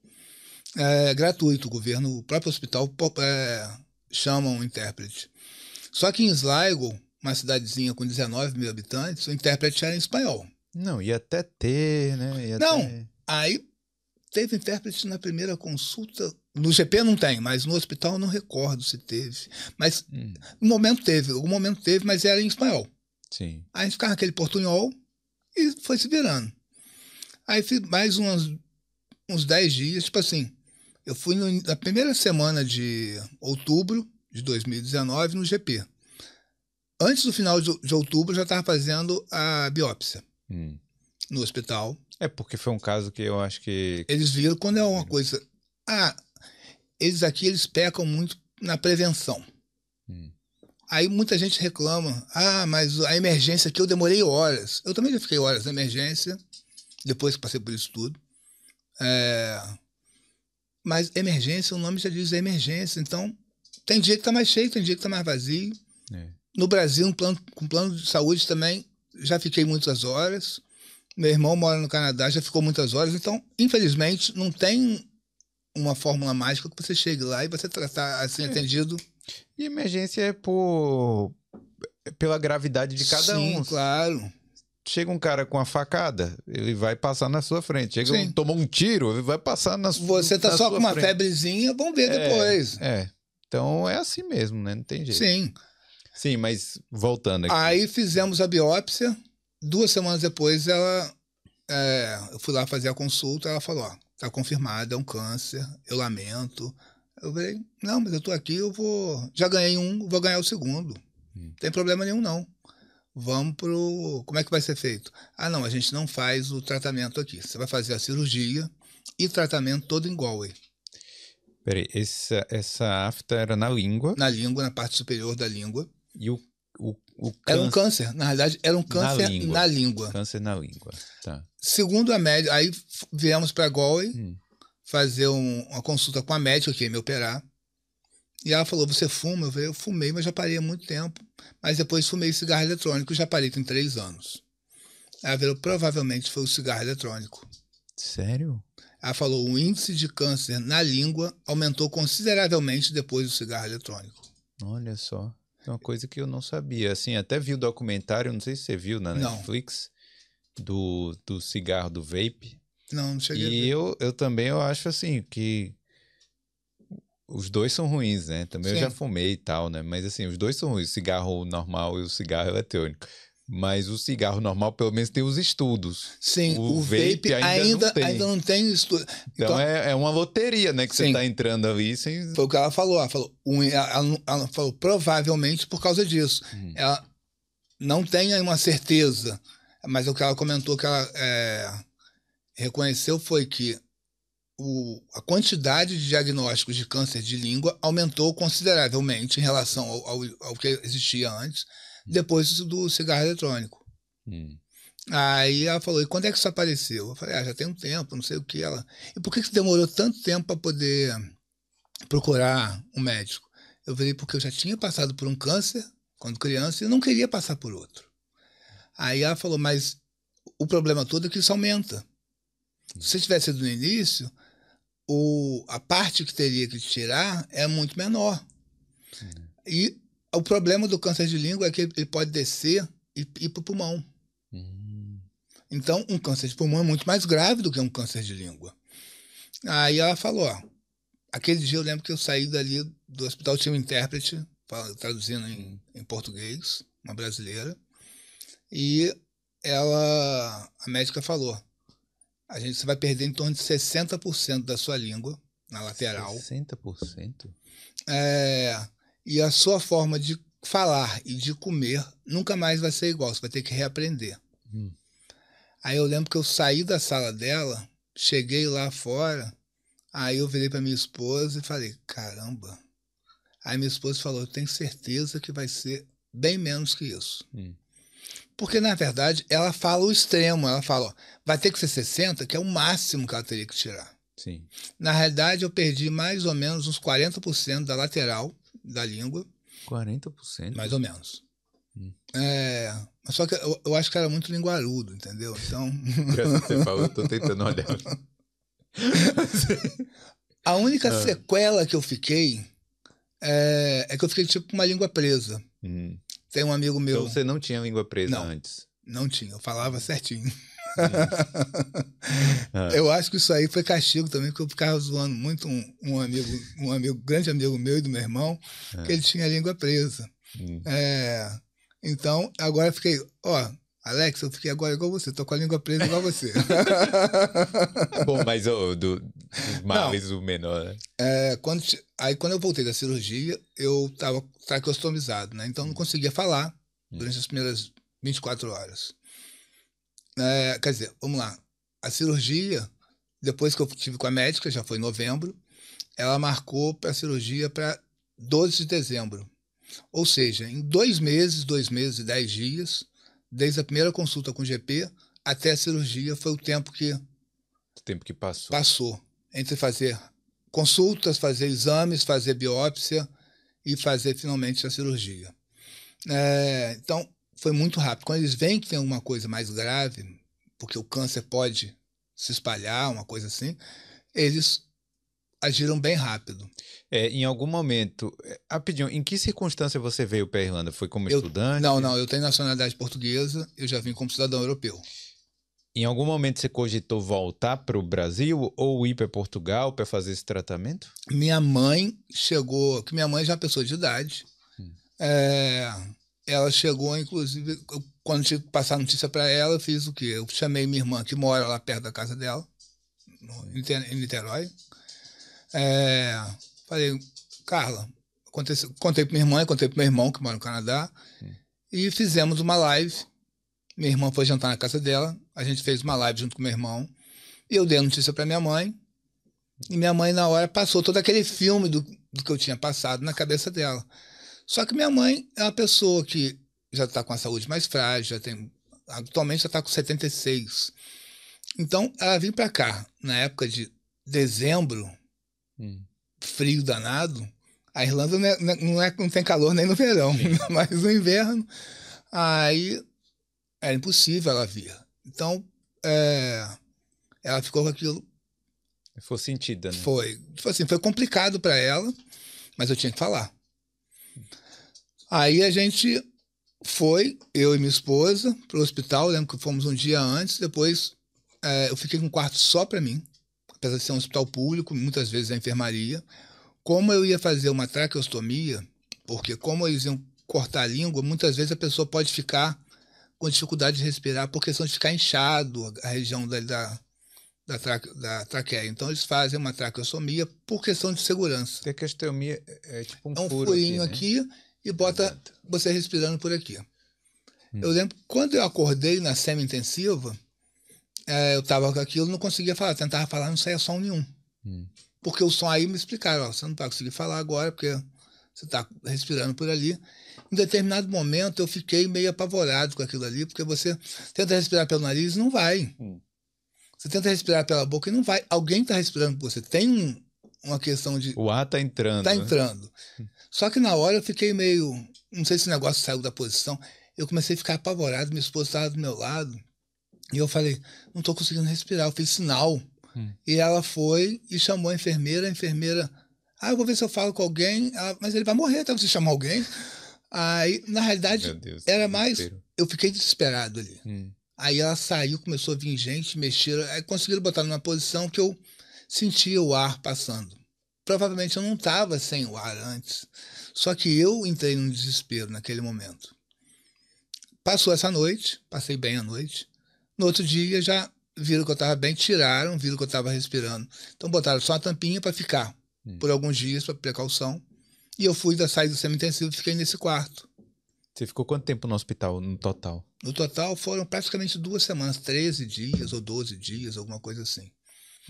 é, gratuito. O governo, o próprio hospital é, chama um intérprete. Só que em Sligo, uma cidadezinha com 19 mil habitantes, o intérprete era em espanhol. Não, ia até ter, né? Ia não, ter... aí teve intérprete na primeira consulta no GP não tem, mas no hospital eu não recordo se teve. Mas hum. no momento teve, algum momento teve, mas era em espanhol. Sim. Aí a gente ficava naquele portunhol e foi se virando. Aí fiz mais uns, uns 10 dias, tipo assim, eu fui no, na primeira semana de outubro de 2019 no GP. Antes do final de, de outubro, eu já estava fazendo a biópsia hum. no hospital. É porque foi um caso que eu acho que. Eles viram quando é uma coisa Ah, eles aqui eles pecam muito na prevenção. Hum. Aí muita gente reclama, ah, mas a emergência aqui eu demorei horas. Eu também já fiquei horas na emergência, depois que passei por isso tudo. É... Mas emergência, o nome já diz emergência. Então, tem dia que tá mais cheio, tem dia que tá mais vazio. É. No Brasil, um plano, com plano de saúde também, já fiquei muitas horas. Meu irmão mora no Canadá, já ficou muitas horas. Então, infelizmente, não tem uma fórmula mágica que você chegue lá e você tratar assim, É. atendido. E emergência é por pela gravidade de cada Sim, um. claro. Chega um cara com a facada, ele vai passar na sua frente. Chega Sim. um, tomou um tiro, ele vai passar na sua Você tá na só com uma frente. febrezinha, vamos ver É, depois. É. Então é assim mesmo, né? Não tem jeito. Sim. Sim, mas voltando aqui. Aí fizemos a biópsia. Duas semanas depois, ela. é, eu fui lá fazer a consulta. Ela falou: Ó, tá confirmado, é um câncer. Eu lamento. Eu falei: Não, mas eu tô aqui, eu vou. Já ganhei um, vou ganhar o segundo. Hum. Não tem problema nenhum, não. Vamos pro. Como é que vai ser feito? Ah, não, a gente não faz o tratamento aqui. Você vai fazer a cirurgia e tratamento todo em Galway. Peraí, essa, essa afta era na língua Na língua, na parte superior da língua. e o, o, o Era um câncer, câncer. Na realidade, era um câncer língua. na língua. câncer na língua. Tá. Segundo a médica, aí viemos para Galway Hum. fazer um- uma consulta com a médica que ia me operar. E ela falou: Você fuma? Eu falei: Eu fumei, mas já parei há muito tempo. Mas depois fumei cigarro eletrônico, já parei tem três anos. Ela falou: Provavelmente foi o cigarro eletrônico. Sério? Ela falou: O índice de câncer na língua aumentou consideravelmente depois do cigarro eletrônico. Olha só. É uma coisa que eu não sabia. Assim, até vi o documentário, não sei se você viu na Não. Do, do cigarro do vape. Não, não cheguei E eu, eu também eu acho assim que os dois são ruins, né? Também eu já Sim. fumei e tal, né? Mas assim, os dois são ruins, o cigarro normal e o cigarro eletrônico. Mas o cigarro normal, pelo menos, tem os estudos. Sim, o o, vape, vape ainda ainda, não tem. ainda não tem estudo. Então, Então- é, é uma loteria, né? Que você Sim. tá entrando ali sem. Foi o que ela falou. Ela falou, um- ela, ela falou provavelmente por causa disso. Hum. Ela não tem uma certeza, mas o que ela comentou que ela é, reconheceu foi que o, a quantidade de diagnósticos de câncer de língua aumentou consideravelmente em relação ao, ao, ao que existia antes, depois do cigarro eletrônico. Hum. Aí ela falou, e quando é que isso apareceu? Eu falei, ah, já tem um tempo, não sei o que. Ela, e por que que demorou tanto tempo para poder procurar um médico? Eu falei, porque eu já tinha passado por um câncer quando criança e não queria passar por outro. Aí ela falou, mas o problema todo é que isso aumenta. Se tivesse sido no início, o, a parte que teria que tirar é muito menor. E o problema do câncer de língua é que ele pode descer e ir para o pulmão. Hum. Então, um câncer de pulmão é muito mais grave do que um câncer de língua. Aí ela falou, ó, aquele dia eu lembro que eu saí dali do hospital, tinha um intérprete, traduzindo em, em português, uma brasileira, e ela, a médica falou, a gente você vai perder em torno de 60% da sua língua na lateral. 60%? É, e a sua forma de falar e de comer nunca mais vai ser igual, você vai ter que reaprender. Hum. Aí eu lembro que eu saí da sala dela, cheguei lá fora, aí eu virei para minha esposa e falei: caramba. Aí minha esposa falou: eu tenho certeza que vai ser bem menos que isso. Hum. Porque, na verdade, ela fala o extremo. Ela fala: ó, vai ter que ser 60, que é o máximo que ela teria que tirar. Sim. Na realidade, eu perdi mais ou menos uns 40% da lateral da língua, 40%? mais ou menos. Hum. É, mas só que eu, eu acho que era muito linguarudo, entendeu? Então, você falou, eu tô tentando olhar. a única Ah. sequela que eu fiquei é, é que eu fiquei tipo com uma língua presa. Hum. Tem um amigo meu, Então você não tinha língua presa Não. antes? não tinha, eu falava certinho. Ah. Eu acho que isso aí foi castigo também, porque eu ficava zoando muito um, um amigo, um amigo, grande amigo meu e do meu irmão, Ah. que ele tinha a língua presa. Hum. É, então, agora eu fiquei, ó, Alex, eu fiquei agora igual você, tô com a língua presa igual você. Bom, mas ô, do, dos males o menor, né? É, quando, aí quando eu voltei da cirurgia, eu tava traqueostomizado, né? Então não conseguia falar durante as primeiras 24 horas. É, quer dizer, vamos lá. A cirurgia, depois que eu tive com a médica, já foi em novembro, ela marcou para a cirurgia para 12 de dezembro. Ou seja, em dois meses, dois meses e dez dias, desde a primeira consulta com o GP até a cirurgia, foi o tempo que. O tempo que passou. Passou. Entre fazer consultas, fazer exames, fazer biópsia e fazer finalmente a cirurgia. É, então, foi muito rápido. Quando eles veem que tem alguma coisa mais grave, porque o câncer pode se espalhar, uma coisa assim, eles agiram bem rápido. É, em algum momento, é, rapidinho, em que circunstância você veio para a Irlanda? Foi como eu, estudante? Não, não, eu tenho nacionalidade portuguesa, eu já vim como cidadão europeu. Em algum momento você cogitou voltar para o Brasil ou ir para Portugal para fazer esse tratamento? Minha mãe chegou, que minha mãe já é uma pessoa de idade, hum. é, ela chegou, inclusive, quando tive que passar notícia para ela, eu fiz o quê? Eu chamei minha irmã, que mora lá perto da casa dela, em Niterói. É, falei, Carla, aconteceu, contei para minha irmã, contei para meu irmão, que mora no Canadá, Sim. e fizemos uma live. Minha irmã foi jantar na casa dela, a gente fez uma live junto com meu irmão, e eu dei a notícia para minha mãe, e minha mãe, na hora, passou todo aquele filme do, do que eu tinha passado na cabeça dela. Só que minha mãe é uma pessoa que já está com a saúde mais frágil, já tem, atualmente já está com 76. Então, ela veio para cá na época de dezembro, hum. frio danado. A Irlanda não, é, não, é, não tem calor nem no verão, mas no inverno, aí era impossível ela vir. Então, é, ela ficou com aquilo. Foi sentida, né? Foi. Tipo assim, foi complicado para ela, mas eu tinha que falar. Aí a gente foi, eu e minha esposa, para o hospital. lembro que fomos um dia antes. Depois é, eu fiquei com um quarto só para mim, apesar de ser um hospital público, muitas vezes a enfermaria. Como eu ia fazer uma traqueostomia, porque como eles iam cortar a língua, muitas vezes a pessoa pode ficar com dificuldade de respirar por questão de ficar inchado a região da, da, da, traque, da traqueia. Então eles fazem uma traqueostomia por questão de segurança. Traqueostomia é tipo um, é um furinho aqui, né? aqui e bota Exato. você respirando por aqui. Hum. Eu lembro, quando eu acordei na semi-intensiva, é, eu estava com aquilo, não conseguia falar, tentava falar, não saía som nenhum. Hum. Porque o som aí me explicaram, ó, você não vai conseguir falar agora, porque você está respirando por ali. Em determinado momento eu fiquei meio apavorado com aquilo ali, porque você tenta respirar pelo nariz e não vai. Hum. Você tenta respirar pela boca e não vai. Alguém está respirando por você. Tem um, uma questão de. O ar está entrando. Está entrando. Né? Só que na hora eu fiquei meio. Não sei se o negócio saiu da posição. Eu comecei a ficar apavorado, minha esposa estava do meu lado. E eu falei, não estou conseguindo respirar. Eu fiz sinal. Hum. E ela foi e chamou a enfermeira. A enfermeira, ah, eu vou ver se eu falo com alguém. Ela, mas ele vai morrer até você chamar alguém. Aí, na realidade, Deus, era mais. Eu fiquei desesperado ali. Hum. Aí ela saiu, começou a vir gente, mexeram. Aí conseguiram botar numa posição que eu sentia o ar passando. Provavelmente eu não estava sem o ar antes. Só que eu entrei num desespero naquele momento. Passou essa noite, passei bem a noite. No outro dia já viram que eu estava bem, tiraram, viram que eu estava respirando. Então botaram só a tampinha para ficar hum. por alguns dias, para precaução. E eu fui da saída do semi-intensivo e fiquei nesse quarto. Você ficou quanto tempo no hospital, no total? No total foram praticamente duas semanas, 13 dias ou 12 dias, alguma coisa assim.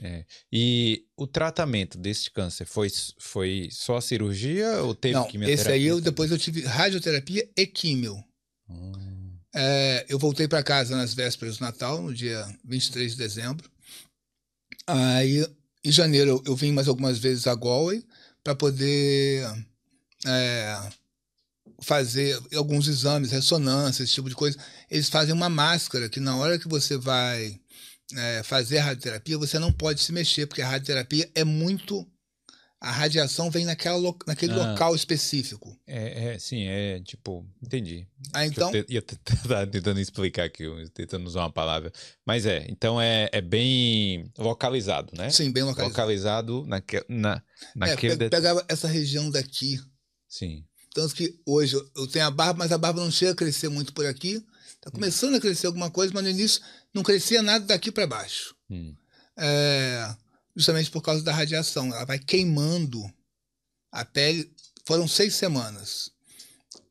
É. E o tratamento desse câncer foi, foi só a cirurgia ou teve Não, quimioterapia? Esse aí eu, depois eu tive radioterapia e químio. Hum. É, eu voltei para casa nas vésperas do Natal, no dia 23 de dezembro. Aí, em janeiro, eu, eu vim mais algumas vezes a Galway para poder é, fazer alguns exames, ressonância, esse tipo de coisa. Eles fazem uma máscara que na hora que você vai é, fazer a radioterapia, você não pode se mexer, porque a radioterapia é muito. A radiação vem naquela, naquele ah, local específico. É, é, sim, é tipo. Entendi. Ah, então. Eu ia estar tentando explicar aqui, tentando usar uma palavra. Mas é, então é, é bem localizado, né? Sim, bem localizado. Localizado naque, na, naquele. É, pegava essa região daqui. Sim. Tanto que hoje eu tenho a barba, mas a barba não chega a crescer muito por aqui. Está começando a crescer alguma coisa, mas no início não crescia nada daqui para baixo. Hum. É, justamente por causa da radiação. Ela vai queimando a pele. Foram seis semanas.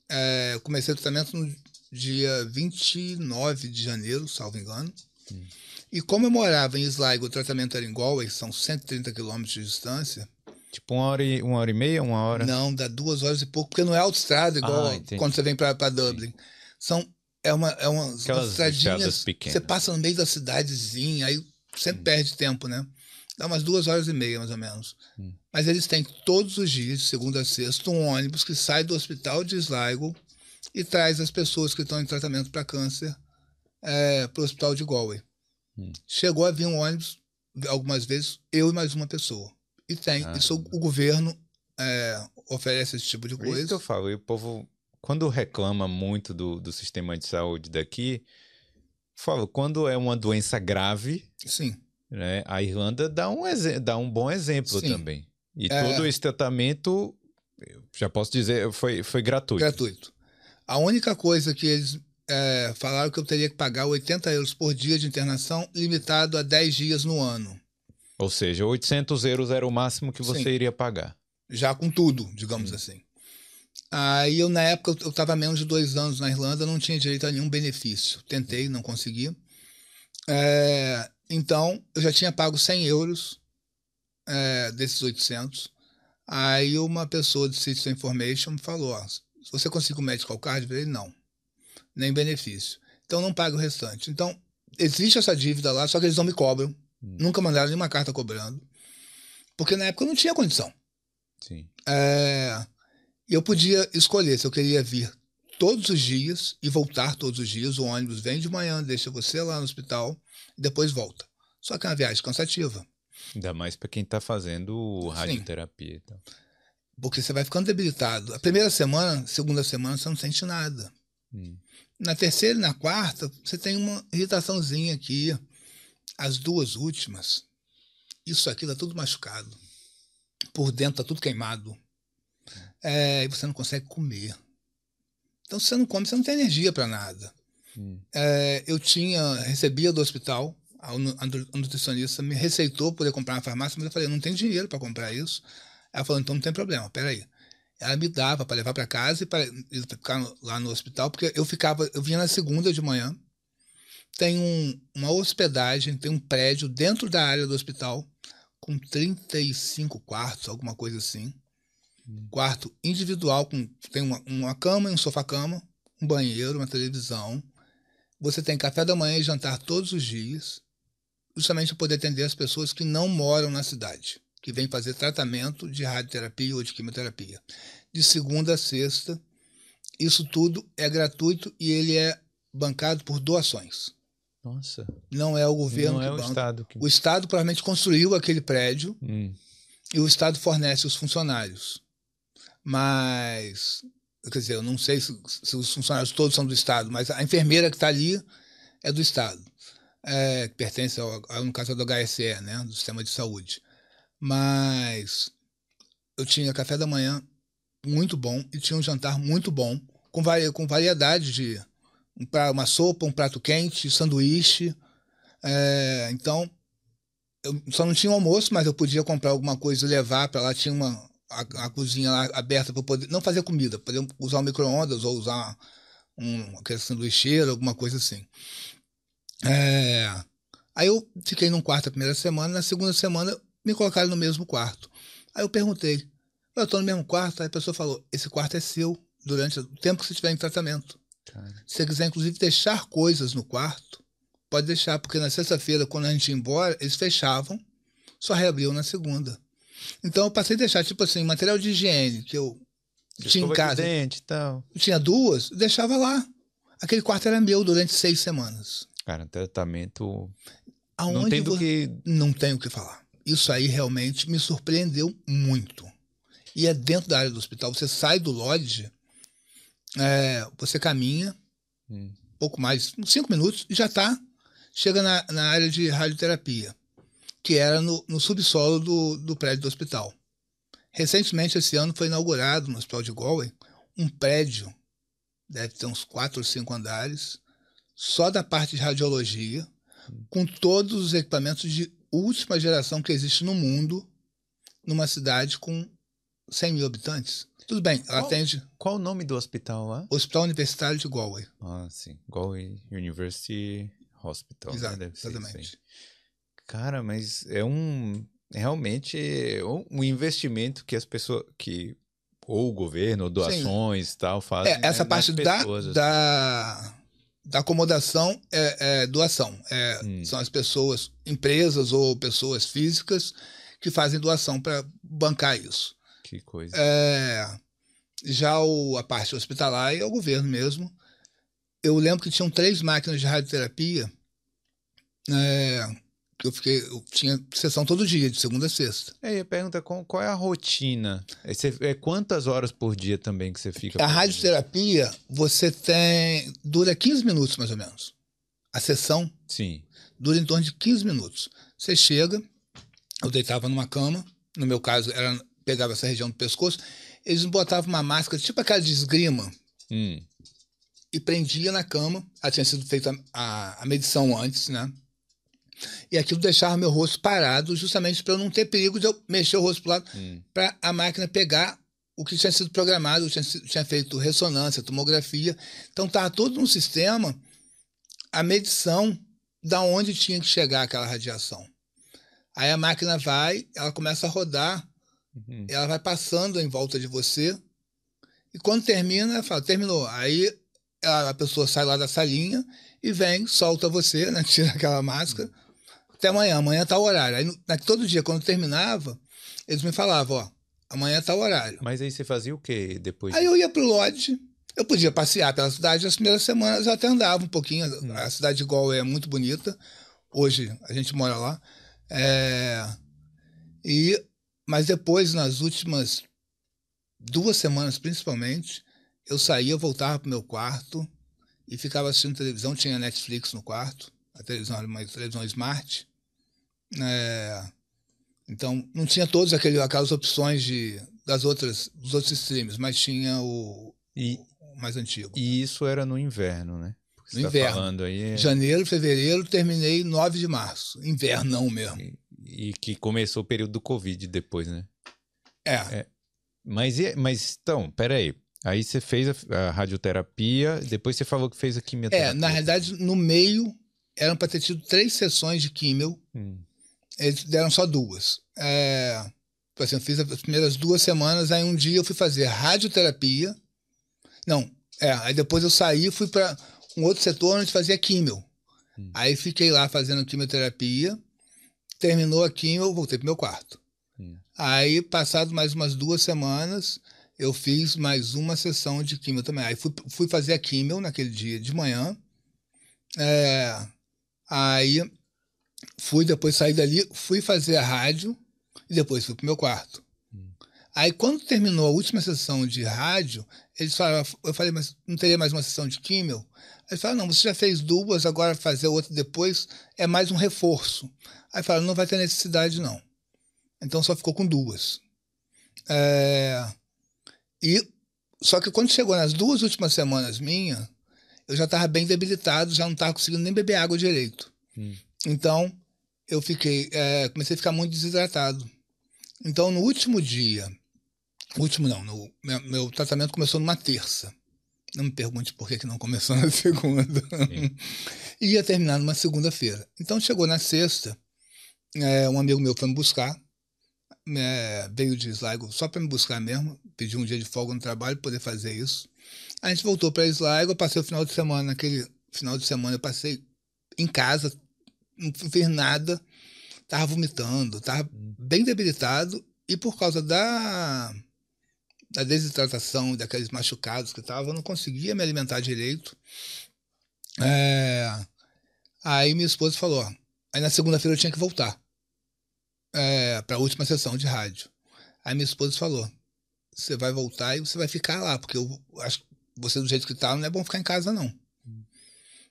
É, eu comecei o tratamento no dia 29 de janeiro, salvo engano. Hum. E como eu morava em Sligo, o tratamento era em Galway, são 130 quilômetros de distância, Tipo uma hora, e, uma hora e meia, uma hora? Não, dá duas horas e pouco, porque não é autoestrada igual Ah, quando você vem pra, pra Dublin. São, é uma, é uma, Aquelas estradinhas, pequenas. você passa no meio da cidadezinha, aí sempre Hum. perde tempo, né? Dá umas duas horas e meia, mais ou menos. Hum. Mas eles têm todos os dias, de segunda a sexta, um ônibus que sai do hospital de Sligo e traz as pessoas que estão em tratamento para câncer para o hospital de Galway. Hum. Chegou a vir um ônibus algumas vezes, eu e mais uma pessoa. E tem. Ah. Isso o governo é, oferece esse tipo de É isso que eu coisa. falo. E o povo, quando reclama muito do, do sistema de saúde daqui, falo, quando é uma doença grave, Sim. né, a Irlanda dá um, dá um bom exemplo Sim. também. E É. todo esse tratamento, já posso dizer, foi, foi gratuito. gratuito. A única coisa que eles é, falaram que eu teria que pagar 80 euros por dia de internação, limitado a 10 dias no ano. Ou seja, 800 euros era o máximo que você Sim. iria pagar. Já com tudo, digamos Sim. assim. Aí eu, na época, eu estava menos de dois anos na Irlanda, não tinha direito a nenhum benefício. Tentei, não consegui. É, então, eu já tinha pago 100 euros é, desses 800. Aí uma pessoa do Citizen Information me falou, ó, você conseguiu o medical card? Eu falei, não, nem benefício. Então não paga o restante. Então, existe essa dívida lá, só que eles não me cobram. Hum. Nunca mandaram nenhuma carta cobrando. Porque na época eu não tinha condição. Sim. É, eu podia escolher se eu queria vir todos os dias e voltar todos os dias. O ônibus vem de manhã, deixa você lá no hospital e depois volta. Só que é uma viagem cansativa, Ainda mais para quem tá fazendo radioterapia e tal. porque você vai ficando debilitado. A primeira semana, segunda semana, você não sente nada. Hum. Na terceira e na quarta, você tem uma irritaçãozinha aqui. As duas últimas, isso aqui tá tudo machucado. Por dentro tá tudo queimado. É, e você não consegue comer. Então, se você não come, você não tem energia para nada. Hum. É, eu tinha, recebia do hospital, a a nu- a nutricionista me receitou poder comprar na farmácia, mas eu falei, não tenho dinheiro para comprar isso. Ela falou, então não tem problema, peraí. Ela me dava para levar para casa e para ficar lá no hospital, porque eu ficava, eu vinha na segunda de manhã, tem um- uma hospedagem, tem um prédio dentro da área do hospital, com 35 quartos, alguma coisa assim. Quarto individual, com, tem uma, uma cama e um sofá-cama, um banheiro, uma televisão. Você tem café da manhã e jantar todos os dias, justamente para poder atender as pessoas que não moram na cidade, que vêm fazer tratamento de radioterapia ou de quimioterapia. De segunda a sexta, isso tudo é gratuito e ele é bancado por doações. Nossa. Não é o governo não é o banca. Estado que. O Estado provavelmente construiu aquele prédio Hum. e o Estado fornece os funcionários. Mas, quer dizer, eu não sei se, se os funcionários todos são do Estado, mas a enfermeira que está ali é do Estado, é, que pertence, ao, ao- no caso, do HSE, né, do Sistema de Saúde. Mas eu tinha café da manhã muito bom e tinha um jantar muito bom, com, vari, com variedade de um uma sopa, um prato quente, sanduíche. É, então, eu só não tinha almoço, mas eu podia comprar alguma coisa e levar para lá. Tinha uma a, a cozinha lá aberta para poder não fazer comida, poder usar o micro-ondas ou usar um aquele sanduicheiro, alguma coisa assim. É, aí eu fiquei num quarto a primeira semana, na segunda semana me colocaram no mesmo quarto. Aí eu perguntei, eu estou no mesmo quarto? Aí a pessoa falou, esse quarto é seu durante o tempo que você estiver em tratamento. Cara. Se você quiser, inclusive, deixar coisas no quarto, pode deixar, porque na sexta-feira, quando a gente ia embora, eles fechavam, só reabriam na segunda. Então eu passei a deixar, tipo assim, material de higiene, que eu tinha em de casa. dente e tal. Eu tinha duas, deixava lá. Aquele quarto era meu durante seis semanas. Cara, tratamento. Aonde não tem do que. Não tenho o que falar. Isso aí realmente me surpreendeu muito. E é dentro da área do hospital. Você sai do lodge, é, você caminha, Hum. pouco mais, cinco minutos, e já está. Chega na, na área de radioterapia, que era no, no subsolo do, do prédio do hospital. Recentemente, esse ano, foi inaugurado no Hospital de Galway um prédio, deve ter uns quatro ou cinco andares, só da parte de radiologia, com todos os equipamentos de última geração que existe no mundo, numa cidade com 100 mil habitantes. Tudo bem, ela Qual? atende Qual o nome do hospital lá? Hospital Universitário de Galway. Ah, sim. Galway University Hospital. né? Exato, aí. exatamente. Cara, mas é um. realmente um, investimento que as pessoas que ou o governo, ou doações e tal, fazem. É, essa né, parte da, pessoas, assim. da, da acomodação é, é doação. É, Hum. São as pessoas, empresas ou pessoas físicas que fazem doação para bancar isso. Que coisa. É, já o, a parte hospitalar é o governo mesmo. Eu lembro que tinham três máquinas de radioterapia. é, que eu fiquei. Eu tinha sessão todo dia, de segunda a sexta. É, e pergunta qual, qual é a rotina? É, você- é quantas horas por dia também que você fica? A radioterapia, você tem. dura 15 minutos, mais ou menos. A sessão dia? Sim. dura em torno de 15 minutos. Você chega, eu deitava numa cama, no meu caso, era, pegava essa região do pescoço, eles botavam uma máscara, tipo aquela de esgrima, Hum. e prendia na cama. Ela tinha sido feita a, a medição antes, né? E aquilo deixava meu rosto parado, justamente para eu não ter perigo de eu mexer o rosto para lado, Hum. para a máquina pegar o que tinha sido programado, tinha, tinha feito ressonância, tomografia. Então estava todo um sistema, a medição da onde tinha que chegar aquela radiação. Aí a máquina vai, ela começa a rodar, Uhum. ela vai passando em volta de você. E quando termina, ela fala, terminou. Aí a a pessoa sai lá da salinha e vem, solta você, né? tira aquela máscara. Até amanhã, amanhã tá o horário. Aí na- todo dia, quando terminava, eles me falavam, ó, amanhã tá o horário. Mas aí você fazia o quê depois? Aí eu ia pro lodge, eu podia passear pela cidade, as primeiras semanas eu até andava um pouquinho. Hum. A cidade de Gol é muito bonita. Hoje a gente mora lá. É, E, mas depois, nas últimas duas semanas principalmente, eu saía, voltava pro meu quarto e ficava assistindo televisão. Tinha Netflix no quarto. A televisão era uma televisão smart. É, Então, não tinha todas aquele, aquelas opções de, das outras, dos outros streams, mas tinha o, E, o mais antigo. e isso era no inverno, né? Porque No tá inverno. aí. é- Janeiro, fevereiro, terminei 9 de março. Invernão mesmo. E que começou o período do Covid depois, né? É. Mas, e- mas então, peraí. Aí você fez a, a radioterapia, depois você falou que fez a quimioterapia. É, na realidade, no meio, eram para ter tido três sessões de químio, Hum. eles deram só duas. É, eu fiz as primeiras duas semanas, aí um dia eu fui fazer radioterapia. Não, é, aí depois eu saí e fui para um outro setor onde fazia químio. Hum. Aí fiquei lá fazendo quimioterapia, terminou a químio, eu voltei pro meu quarto. Hum. Aí, passado mais umas duas semanas, eu fiz mais uma sessão de químio também. Aí fui, fui fazer a químio naquele dia de manhã. É, aí fui depois sair dali, fui fazer a rádio e depois fui pro meu quarto. Hum. Aí quando terminou a última sessão de rádio, eles falaram, eu falei, mas não teria mais uma sessão de químio? Eles falaram, não, você já fez duas, agora fazer outra depois é mais um reforço. Aí falaram, não vai ter necessidade não. Então só ficou com duas. É, e só que quando chegou nas duas últimas semanas minha, eu já estava bem debilitado, já não estava conseguindo nem beber água direito. Hum. Então eu fiquei, é, comecei a ficar muito desidratado. Então no último dia, último não, no, meu, meu tratamento começou numa terça. Não me pergunte por que, que não começou na segunda. Ia terminar numa segunda-feira. Então chegou na sexta, é, um amigo meu foi me buscar, é, veio de Sligo só para me buscar mesmo, pediu um dia de folga no trabalho para poder fazer isso. A gente voltou para Sligo, eu passei o final de semana, naquele final de semana eu passei em casa, não fiz nada, tava vomitando, tava bem debilitado e por causa da da desidratação, daqueles machucados que tava, eu não conseguia me alimentar direito. É, aí minha esposa falou, ó, aí na segunda-feira eu tinha que voltar é, para a última sessão de rádio. Aí minha esposa falou: você vai voltar e você vai ficar lá, porque eu acho que você do jeito que tá não é bom ficar em casa não.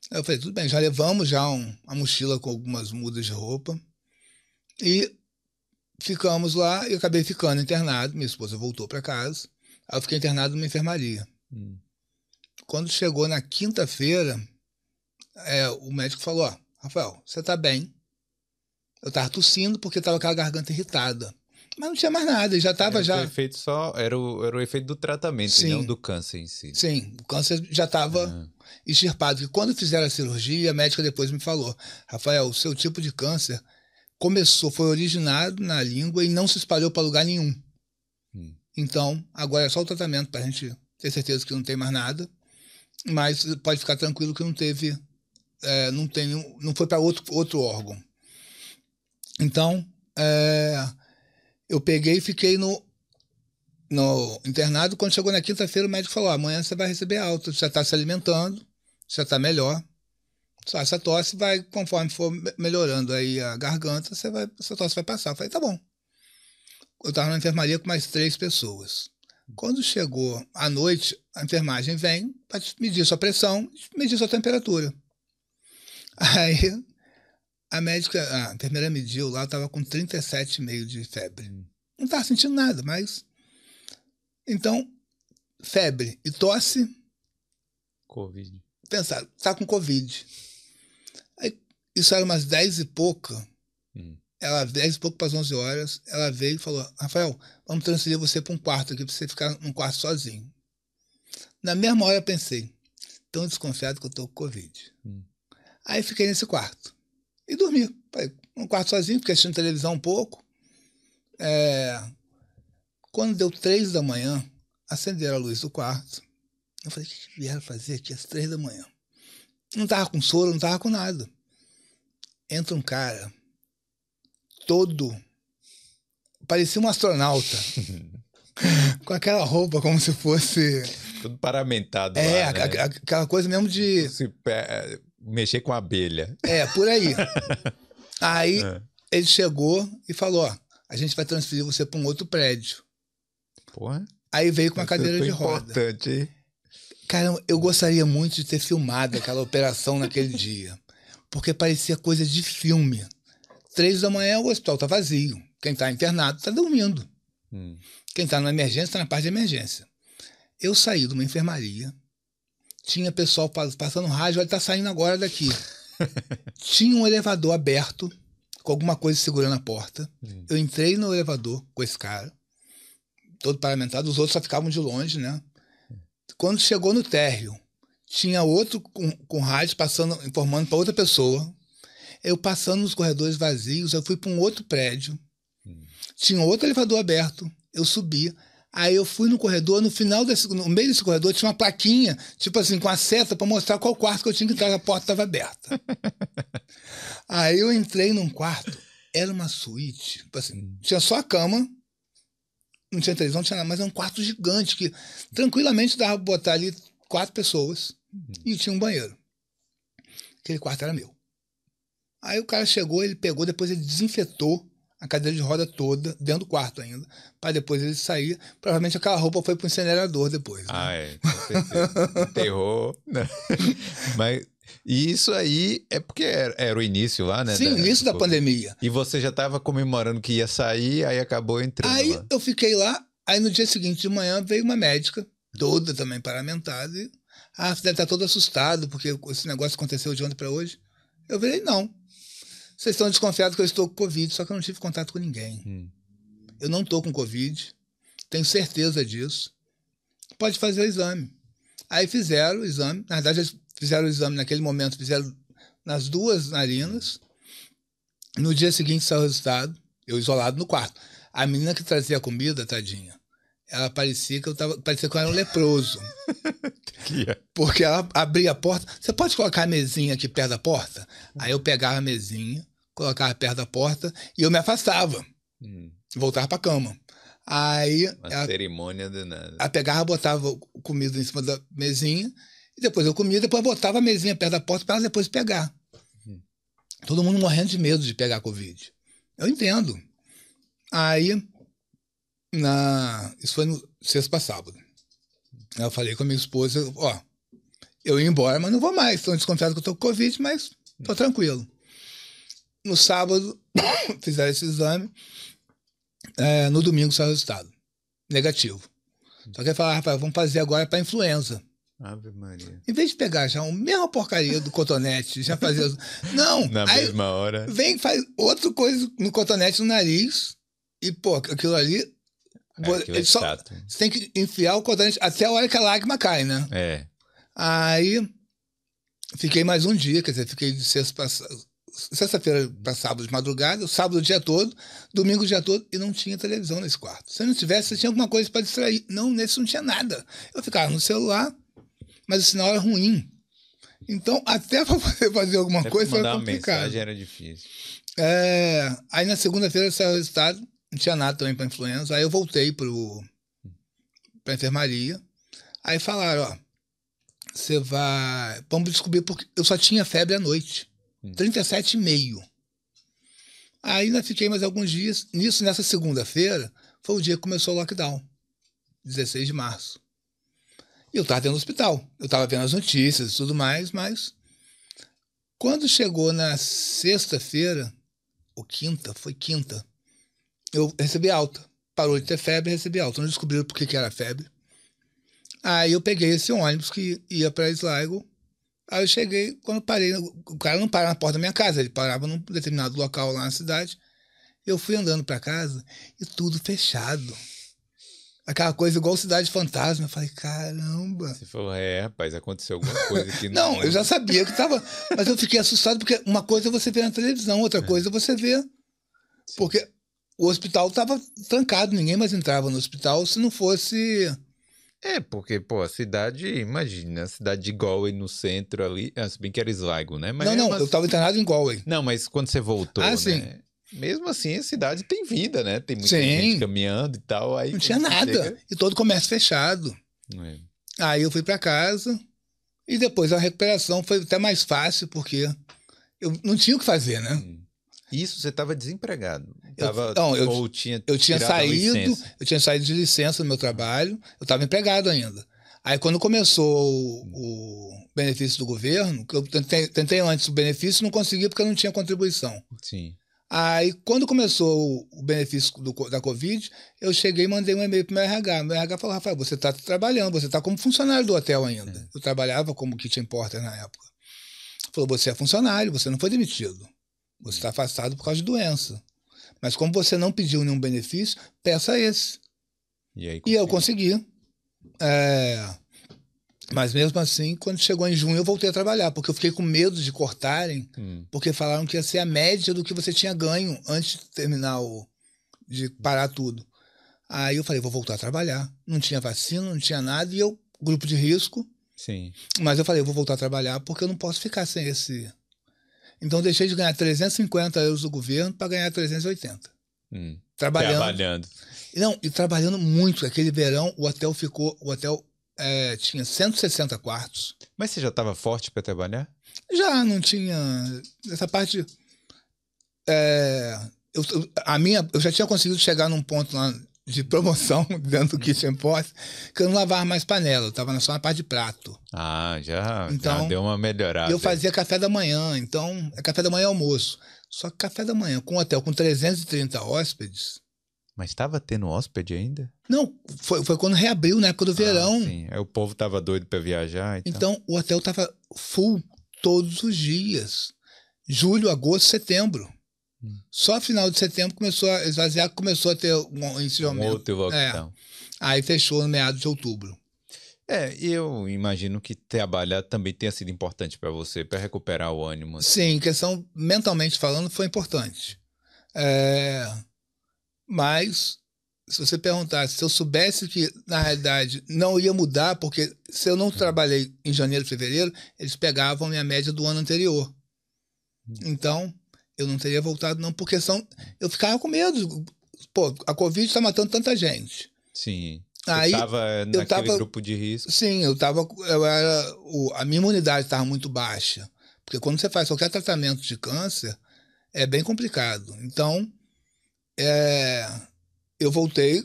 Aí eu falei: tudo bem, já levamos já um, uma mochila com algumas mudas de roupa e ficamos lá e acabei ficando internado. Minha esposa voltou para casa. Aí eu fiquei internado numa enfermaria. Hum. Quando chegou na quinta-feira, é, o médico falou: ó, Rafael, você tá bem. Eu tava tossindo porque tava com a garganta irritada. Mas não tinha mais nada, já tava Era já. O efeito só era o, era o efeito do tratamento, e Sim. não do câncer em si. Sim, o câncer já tava Ah, extirpado. E quando fizeram a cirurgia, a médica depois me falou: Rafael, o seu tipo de câncer, começou, foi originado na língua e não se espalhou para lugar nenhum. Hum. Então, agora é só o tratamento para a gente ter certeza que não tem mais nada. Mas pode ficar tranquilo que não teve, é, não tem, não foi para outro, outro órgão. Então, é, eu peguei e fiquei no, no internado. Quando chegou na quinta-feira, o médico falou: amanhã você vai receber alta, você já está se alimentando, já está melhor. Só essa tosse vai, conforme for melhorando aí a garganta, você vai, essa tosse vai passar. Eu falei: tá bom. Eu estava na enfermaria com mais três pessoas. Quando chegou à noite, a enfermagem vem para medir sua pressão, medir sua temperatura. Aí a médica, a enfermeira mediu lá, estava com 37,5 de febre. Não estava sentindo nada, mas. Então, febre e tosse. Covid. Pensaram, está com Covid. Aí, isso era umas 10 e pouca. Hum. Ela, 10 e pouco para as 11 horas, ela veio e falou: Rafael, vamos transferir você para um quarto aqui, para você ficar num quarto sozinho. Na mesma hora eu pensei: tão desconfiado que eu estou com Covid. Hum. Aí fiquei nesse quarto e dormi. Falei, um quarto sozinho, fiquei assistindo televisão um pouco. É... Quando deu três da manhã, acenderam a luz do quarto. Eu falei: o que vieram fazer aqui às três da manhã? Não tava com soro, não tava com nada. Entra um cara todo. Parecia um astronauta. com aquela roupa como se fosse. Tudo paramentado. É, lá, né? aquela coisa mesmo de. Se pe- Mexer com abelha. É, por aí. Aí É. ele chegou e falou: ó, a gente vai transferir você para um outro prédio. Porra. Aí veio com uma cadeira de roda. importante? Cara, eu gostaria muito de ter filmado aquela operação naquele dia. Porque parecia coisa de filme. Três da manhã o hospital tá vazio. Quem tá internado tá dormindo. Hum. Quem tá na emergência tá na parte de emergência. Eu saí de uma enfermaria. Tinha pessoal pa- passando rádio, olha, tá saindo agora daqui. Tinha um elevador aberto, com alguma coisa segurando a porta. Hum. Eu entrei no elevador com esse cara, todo paramentado, os outros só ficavam de longe, né? Quando chegou no térreo, tinha outro com, com rádio passando, informando para outra pessoa. Eu passando nos corredores vazios, eu fui para um outro prédio. Tinha outro elevador aberto. Eu subi. Aí eu fui no corredor, no final desse, no meio desse corredor tinha uma plaquinha, tipo assim, com a seta para mostrar qual quarto que eu tinha que entrar, a porta estava aberta. Aí eu entrei num quarto, era uma suíte, tipo assim, tinha só a cama, não tinha televisão, não tinha nada, mas era um quarto gigante que tranquilamente dava pra botar ali quatro pessoas e tinha um banheiro. Aquele quarto era meu. Aí o cara chegou, ele pegou, depois ele desinfetou a cadeira de roda toda, dentro do quarto ainda, para depois ele sair. Provavelmente aquela roupa foi pro incinerador depois. né? Ah, é, com certeza. Enterrou. né? Mas e isso aí é porque era, era o início lá, né? Sim, início da pandemia. E você já estava comemorando que ia sair, aí acabou entrando Aí lá. eu fiquei lá, aí no dia seguinte de manhã veio uma médica, toda também paramentada, e ah, você deve estar todo assustado, porque esse negócio aconteceu de ontem para hoje. Eu falei, não. Vocês estão desconfiados que eu estou com Covid, só que eu não tive contato com ninguém. Hum. Eu não estou com Covid, tenho certeza disso. Pode fazer o exame. Aí fizeram o exame, na verdade eles fizeram o exame naquele momento, fizeram nas duas narinas. No dia seguinte saiu o resultado, eu isolado no quarto. A menina que trazia a comida, tadinha, ela parecia que eu tava, parecia que eu era um leproso. É- Porque ela abria a porta. Você pode colocar a mesinha aqui perto da porta? Aí eu pegava a mesinha, colocava perto da porta e eu me afastava, Hum, voltava para cama. Aí uma ela, cerimônia de nada. ela pegava, botava comida em cima da mesinha e depois eu comia, depois botava a mesinha perto da porta para ela depois pegar. Todo mundo morrendo de medo de pegar Covid. Eu entendo. Aí, na, isso foi no sexta para sábado. Eu falei com a minha esposa, ó, eu ia embora, mas não vou mais. Estão desconfiados que eu tô com Covid, mas tô tranquilo. No sábado, fizeram esse exame. É, no domingo saiu o resultado. Negativo. Só que ele falou, Rafael, vamos fazer agora para influenza. Ave Maria. Em vez de pegar já a mesma porcaria do cotonete, já fazer. Não! Na mesma hora. vem faz outra coisa no cotonete no nariz e, pô, aquilo ali. É, aquilo é só- chato. você tem que enfiar o cotonete até a hora que a lágrima cai, né? É. Aí fiquei mais um dia, quer dizer, fiquei de sexta sá- sexta-feira para sábado de madrugada, sábado o dia todo, domingo o dia todo, e não tinha televisão nesse quarto. Se não tivesse, você tinha alguma coisa para distrair. Não, nesse não tinha nada. Eu ficava no celular, mas o sinal era ruim. Então, até para poder fazer alguma Até coisa era complicado. mensagem era difícil. É, aí na segunda-feira saiu o resultado, não tinha nada também para influenza. Aí eu voltei pro pra enfermaria. Aí falaram, ó, você vai, vamos descobrir porque eu só tinha febre à noite, Hum. 37,5. Aí ainda fiquei mais alguns dias. Nisso, nessa segunda-feira, foi o dia que começou o lockdown, 16 de março. E eu tava dentro do hospital. Eu tava vendo as notícias e tudo mais, mas quando chegou na sexta-feira, ou quinta, foi quinta, eu recebi alta. Parou de ter febre, recebi alta. Não descobriram por que, que era febre. Aí eu peguei esse ônibus que ia para Sligo. Aí eu cheguei, quando parei, o cara não para na porta da minha casa, ele parava num determinado local lá na cidade. Eu fui andando para casa e tudo fechado. Aquela coisa igual Cidade Fantasma. Eu falei, caramba. Você falou, é, rapaz, aconteceu alguma coisa aqui. Não, mundo. eu já sabia que tava. Mas eu fiquei assustado porque uma coisa você vê na televisão, outra coisa é você vê. Porque o hospital estava trancado, ninguém mais entrava no hospital se não fosse. É, porque, pô, a cidade, imagina, a cidade de Galway no centro ali, ah, se bem que era Sligo, né? Mas não, não, eu assim- estava internado em Galway. Não, mas quando você voltou, Ah, né? sim. Mesmo assim, a cidade tem vida, né? Tem muita Sim. gente caminhando e tal. Aí Não tinha nada. chega- E todo o comércio fechado. É. Aí eu fui para casa e depois a recuperação foi até mais fácil, porque eu não tinha o que fazer, né? Hum. Isso, você estava desempregado. Eu- Tava, não, eu- ou tinha Eu tinha saído, eu tinha saído de licença no meu trabalho, eu estava empregado ainda. Aí quando começou o, o benefício do governo, que eu tentei, tentei antes o benefício, não consegui porque eu não tinha contribuição. Sim. Aí quando começou o, benefício do da Covid, eu cheguei e mandei um e-mail para o meu RH. Meu RH falou, Rafael, você está trabalhando, você está como funcionário do hotel ainda. Eu trabalhava como kitchen porter na época. Falou, você é funcionário, você não foi demitido. Você está afastado por causa de doença. Mas como você não pediu nenhum benefício, peça esse. E aí E eu consegui. É, Mas mesmo assim, quando chegou em junho, eu voltei a trabalhar, porque eu fiquei com medo de cortarem, Hum. porque falaram que ia ser a média do que você tinha ganho antes de terminar o. de parar tudo. Aí eu falei, vou voltar a trabalhar. Não tinha vacina, não tinha nada, e eu, grupo de risco, Sim. mas eu falei, eu vou voltar a trabalhar porque eu não posso ficar sem esse. Então deixei de ganhar 350 euros do governo para ganhar 380. Hum. Trabalhando. Trabalhando. Não, e trabalhando muito. Aquele verão, o hotel ficou. O hotel é, tinha 160 quartos. Mas você já estava forte para trabalhar? Já não tinha. Essa parte. é, eu- a minha, eu já tinha conseguido chegar num ponto lá de promoção dentro do Kitchen Pot que eu não lavava mais panela, eu estava só na parte de prato. Ah, já, já Então, deu uma melhorada. eu fazia café da manhã, então é café da manhã e almoço. Só que café da manhã, com um hotel com 330 hóspedes. Mas estava tendo hóspede ainda? Não, foi, foi quando reabriu, na época do verão. Ah, sim. Aí o povo tava doido para viajar tal. Então, o hotel estava full todos os dias. Julho, agosto, setembro. Hum. Só final de setembro começou a esvaziar, começou a ter um de Um outro lockdown. Aí fechou no meados de outubro. É, eu imagino que trabalhar também tenha sido importante para você, para recuperar o ânimo. assim. Sim, questão mentalmente falando, foi importante. É, Mas, se você perguntasse, se eu soubesse que, na realidade, não ia mudar, porque se eu não trabalhei em janeiro, fevereiro, eles pegavam minha média do ano anterior. Então, eu não teria voltado, não, porque são, eu ficava com medo. Pô, a Covid está matando tanta gente. Sim. Aí, tava naquele tava- grupo de risco. Sim, eu tava. Eu era, o, a minha imunidade estava muito baixa. Porque quando você faz qualquer tratamento de câncer, é bem complicado. Então, é, eu voltei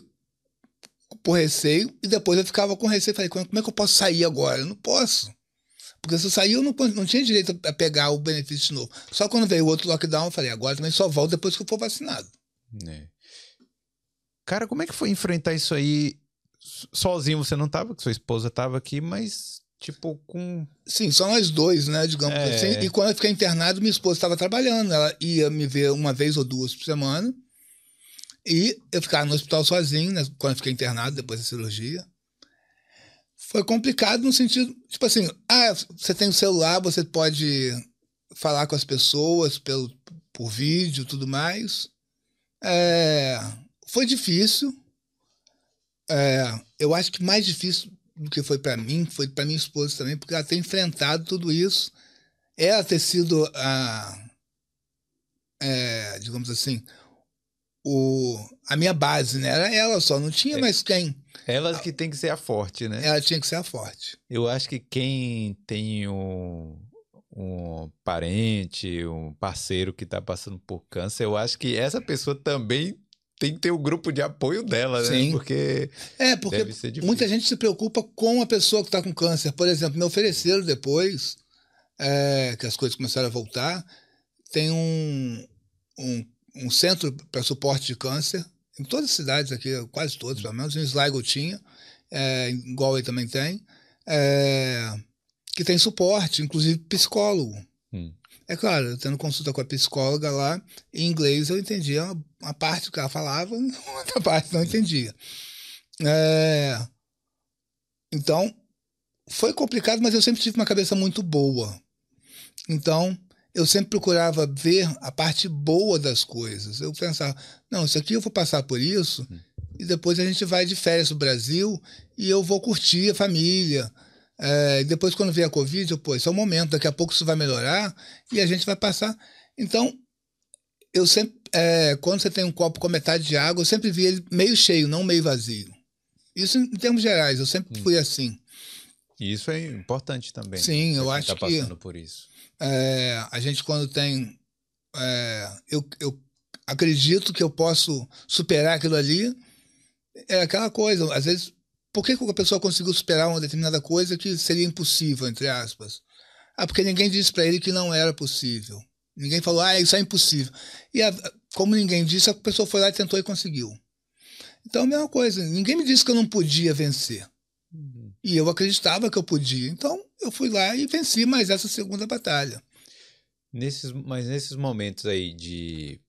por receio e depois eu ficava com receio. Falei, como é que eu posso sair agora? Eu não posso. Porque se eu sair, eu não, não tinha direito a pegar o benefício de novo. Só quando veio o outro lockdown, eu falei, agora também só volto depois que eu for vacinado. né? Cara, como é que foi enfrentar isso aí? So- Sozinho você não tava, que sua esposa tava aqui, mas tipo com. Sim, só nós dois, né? Digamos É. assim. E quando eu fiquei internado, minha esposa estava trabalhando. Ela ia me ver uma vez ou duas por semana. E eu ficava no hospital sozinho, né? Quando eu fiquei internado, depois da cirurgia. Foi complicado no sentido, tipo assim, ah, você tem o celular, você pode falar com as pessoas pelo, por vídeo tudo mais. É, foi difícil. É, eu acho que mais difícil do que foi para mim, foi para minha esposa também, porque ela tem enfrentado tudo isso. Ela ter sido a. É, digamos assim, o, a minha base, né? Era ela só, não tinha é. mais quem. Ela que tem que ser a forte, né? Ela tinha que ser a forte. Eu acho que quem tem um, um parente, um parceiro que está passando por câncer, eu acho que essa pessoa também tem que ter o um grupo de apoio dela, né? Sim. Porque. É, porque muita gente se preocupa com a pessoa que está com câncer. Por exemplo, me ofereceram depois é, que as coisas começaram a voltar. Tem um, um, um centro para suporte de câncer em todas as cidades aqui, quase todas, pelo menos. Em Sligo tinha, é, em Galway também tem. É, que tem suporte, inclusive psicólogo. Hum. É claro, tendo consulta com a psicóloga lá, em inglês eu entendia uma parte que ela falava, outra parte não entendia. É... Então, foi complicado, mas eu sempre tive uma cabeça muito boa. Então, eu sempre procurava ver a parte boa das coisas. Eu pensava, não, isso aqui eu vou passar por isso, hum. e depois a gente vai de férias no Brasil e eu vou curtir a família. É, depois, quando vier a Covid, eu, pô, esse é o momento, daqui a pouco isso vai melhorar e a gente vai passar. Então, eu sempre, é, quando você tem um copo com metade de água, eu sempre vi ele meio cheio, não meio vazio. Isso em termos gerais, eu sempre hum. fui assim. E isso é importante também. Sim, eu acho tá que. passando por isso. É, a gente, quando tem. É, eu, eu acredito que eu posso superar aquilo ali. É aquela coisa, às vezes por que a pessoa conseguiu superar uma determinada coisa que seria impossível, entre aspas? Ah, porque ninguém disse para ele que não era possível. Ninguém falou, ah, isso é impossível. E a, como ninguém disse, a pessoa foi lá e tentou e conseguiu. Então, a mesma coisa. Ninguém me disse que eu não podia vencer. E eu acreditava que eu podia. Então, eu fui lá e venci mais essa segunda batalha. Nesses, mas nesses momentos aí de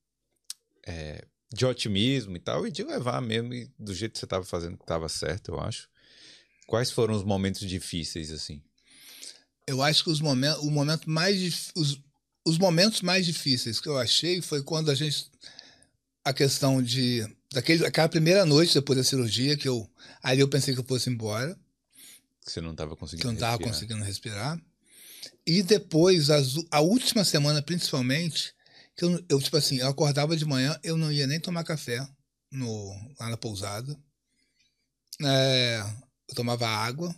é, de otimismo e tal, e de levar mesmo do jeito que você estava fazendo que estava certo, eu acho. Quais foram os momentos difíceis, assim? Eu acho que os momentos, o momento mais os, os momentos mais difíceis que eu achei foi quando a gente a questão de daquele aquela primeira noite depois da cirurgia que eu aí eu pensei que eu fosse embora. Que você não estava conseguindo. Que eu não estava conseguindo respirar. E depois as, a última semana principalmente que eu, eu, tipo assim, eu acordava de manhã, eu não ia nem tomar café no, lá na pousada. É, eu tomava água,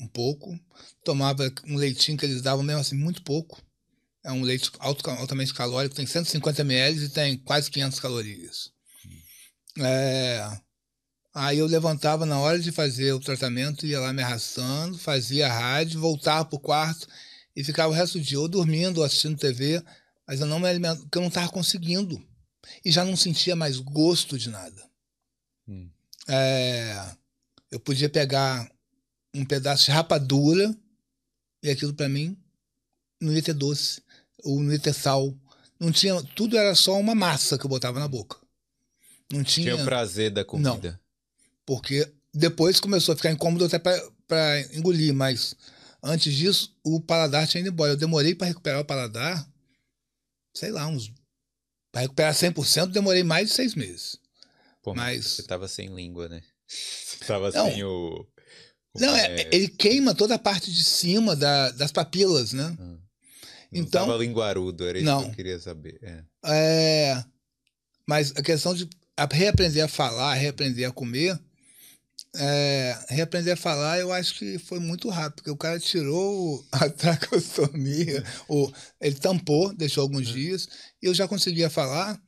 um pouco. Tomava um leitinho que eles davam mesmo assim, muito pouco. É um leite alto, altamente calórico, tem 150 ml e tem quase 500 calorias. É, aí eu levantava na hora de fazer o tratamento, ia lá me arrastando, fazia a rádio, voltava pro quarto e ficava o resto do dia ou dormindo ou assistindo TV mas eu não me alimento, porque eu não estava conseguindo. E já não sentia mais gosto de nada. Hum. É, eu podia pegar um pedaço de rapadura e aquilo para mim não ia ter doce, ou não ia ter sal. Não tinha, tudo era só uma massa que eu botava na boca. Não tinha, tinha o prazer da comida. Não, porque depois começou a ficar incômodo até para engolir, mas antes disso o paladar tinha ido embora. Eu demorei para recuperar o paladar sei lá, uns. Para recuperar 100%, demorei mais de seis meses. Pô, mas. Você tava sem língua, né? Você tava não, sem o. o não, é, ele queima toda a parte de cima da, das papilas, né? Hum. Não então. Tava linguarudo, era isso não. que eu queria saber. É. é. Mas a questão de reaprender a falar, reaprender a comer, é, reaprender a falar, eu acho que foi muito rápido, porque o cara tirou a tracostomia, ou ele tampou, deixou alguns é. dias, e eu já conseguia falar,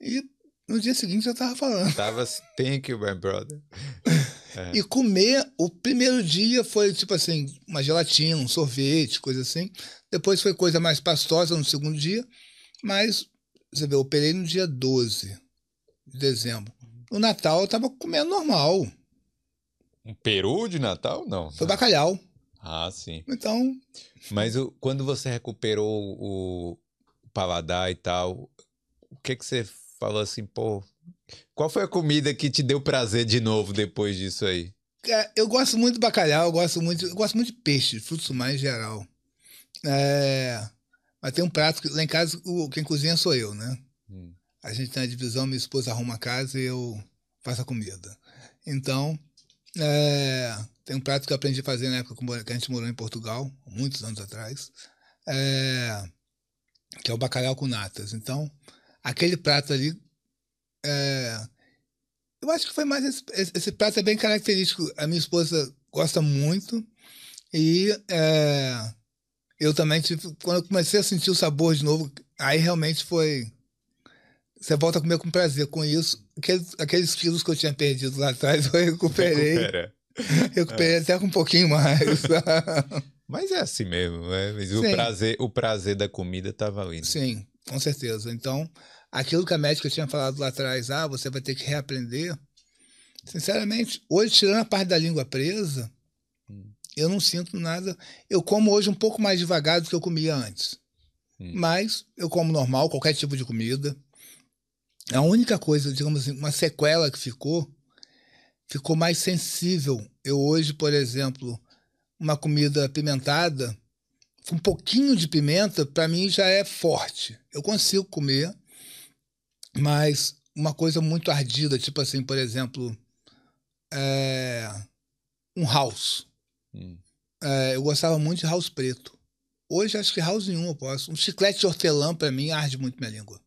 e no dia seguinte já estava falando. Tava, thank you, my brother. É. E comer, o primeiro dia foi tipo assim, uma gelatina, um sorvete, coisa assim. Depois foi coisa mais pastosa no segundo dia, mas você vê, eu operei no dia 12 de dezembro. No Natal eu estava comendo normal. Um peru de Natal? Não. Foi bacalhau. Ah, sim. Então. Mas o, quando você recuperou o, paladar e tal, o que que você falou assim, pô? Qual foi a comida que te deu prazer de novo depois disso aí? É, eu gosto muito de bacalhau, eu gosto muito, eu gosto muito de peixe, frutos do mar em geral. É, Mas tem um prato que lá em casa o, quem cozinha sou eu, né? Hum. A gente tem a divisão, minha esposa arruma a casa e eu faço a comida. Então, é, tem um prato que eu aprendi a fazer na época que a gente morou em Portugal, muitos anos atrás, é, que é o bacalhau com natas. Então, aquele prato ali, é, eu acho que foi mais esse, esse, prato é bem característico. A minha esposa gosta muito e é, eu também tive, quando eu comecei a sentir o sabor de novo, aí realmente foi você volta a comer com prazer com isso. Aqueles, aqueles quilos que eu tinha perdido lá atrás, eu recuperei. Recupera. Recuperei é. até com um pouquinho mais. Mas é assim mesmo, né? o prazer, o prazer da comida estava ali. Sim, com certeza. Então, aquilo que a médica tinha falado lá atrás, ah, você vai ter que reaprender. Sinceramente, hoje, tirando a parte da língua presa, hum. eu não sinto nada. Eu como hoje um pouco mais devagar do que eu comia antes. Hum. Mas eu como normal, qualquer tipo de comida. A única coisa, digamos assim, uma sequela que ficou, ficou mais sensível. Eu hoje, por exemplo, uma comida apimentada, um pouquinho de pimenta, para mim já é forte. Eu consigo comer, mas uma coisa muito ardida, tipo assim, por exemplo, é, um house. Hum. É, eu gostava muito de house preto. Hoje acho que house nenhum eu posso. Um chiclete de hortelã, para mim, arde muito minha língua.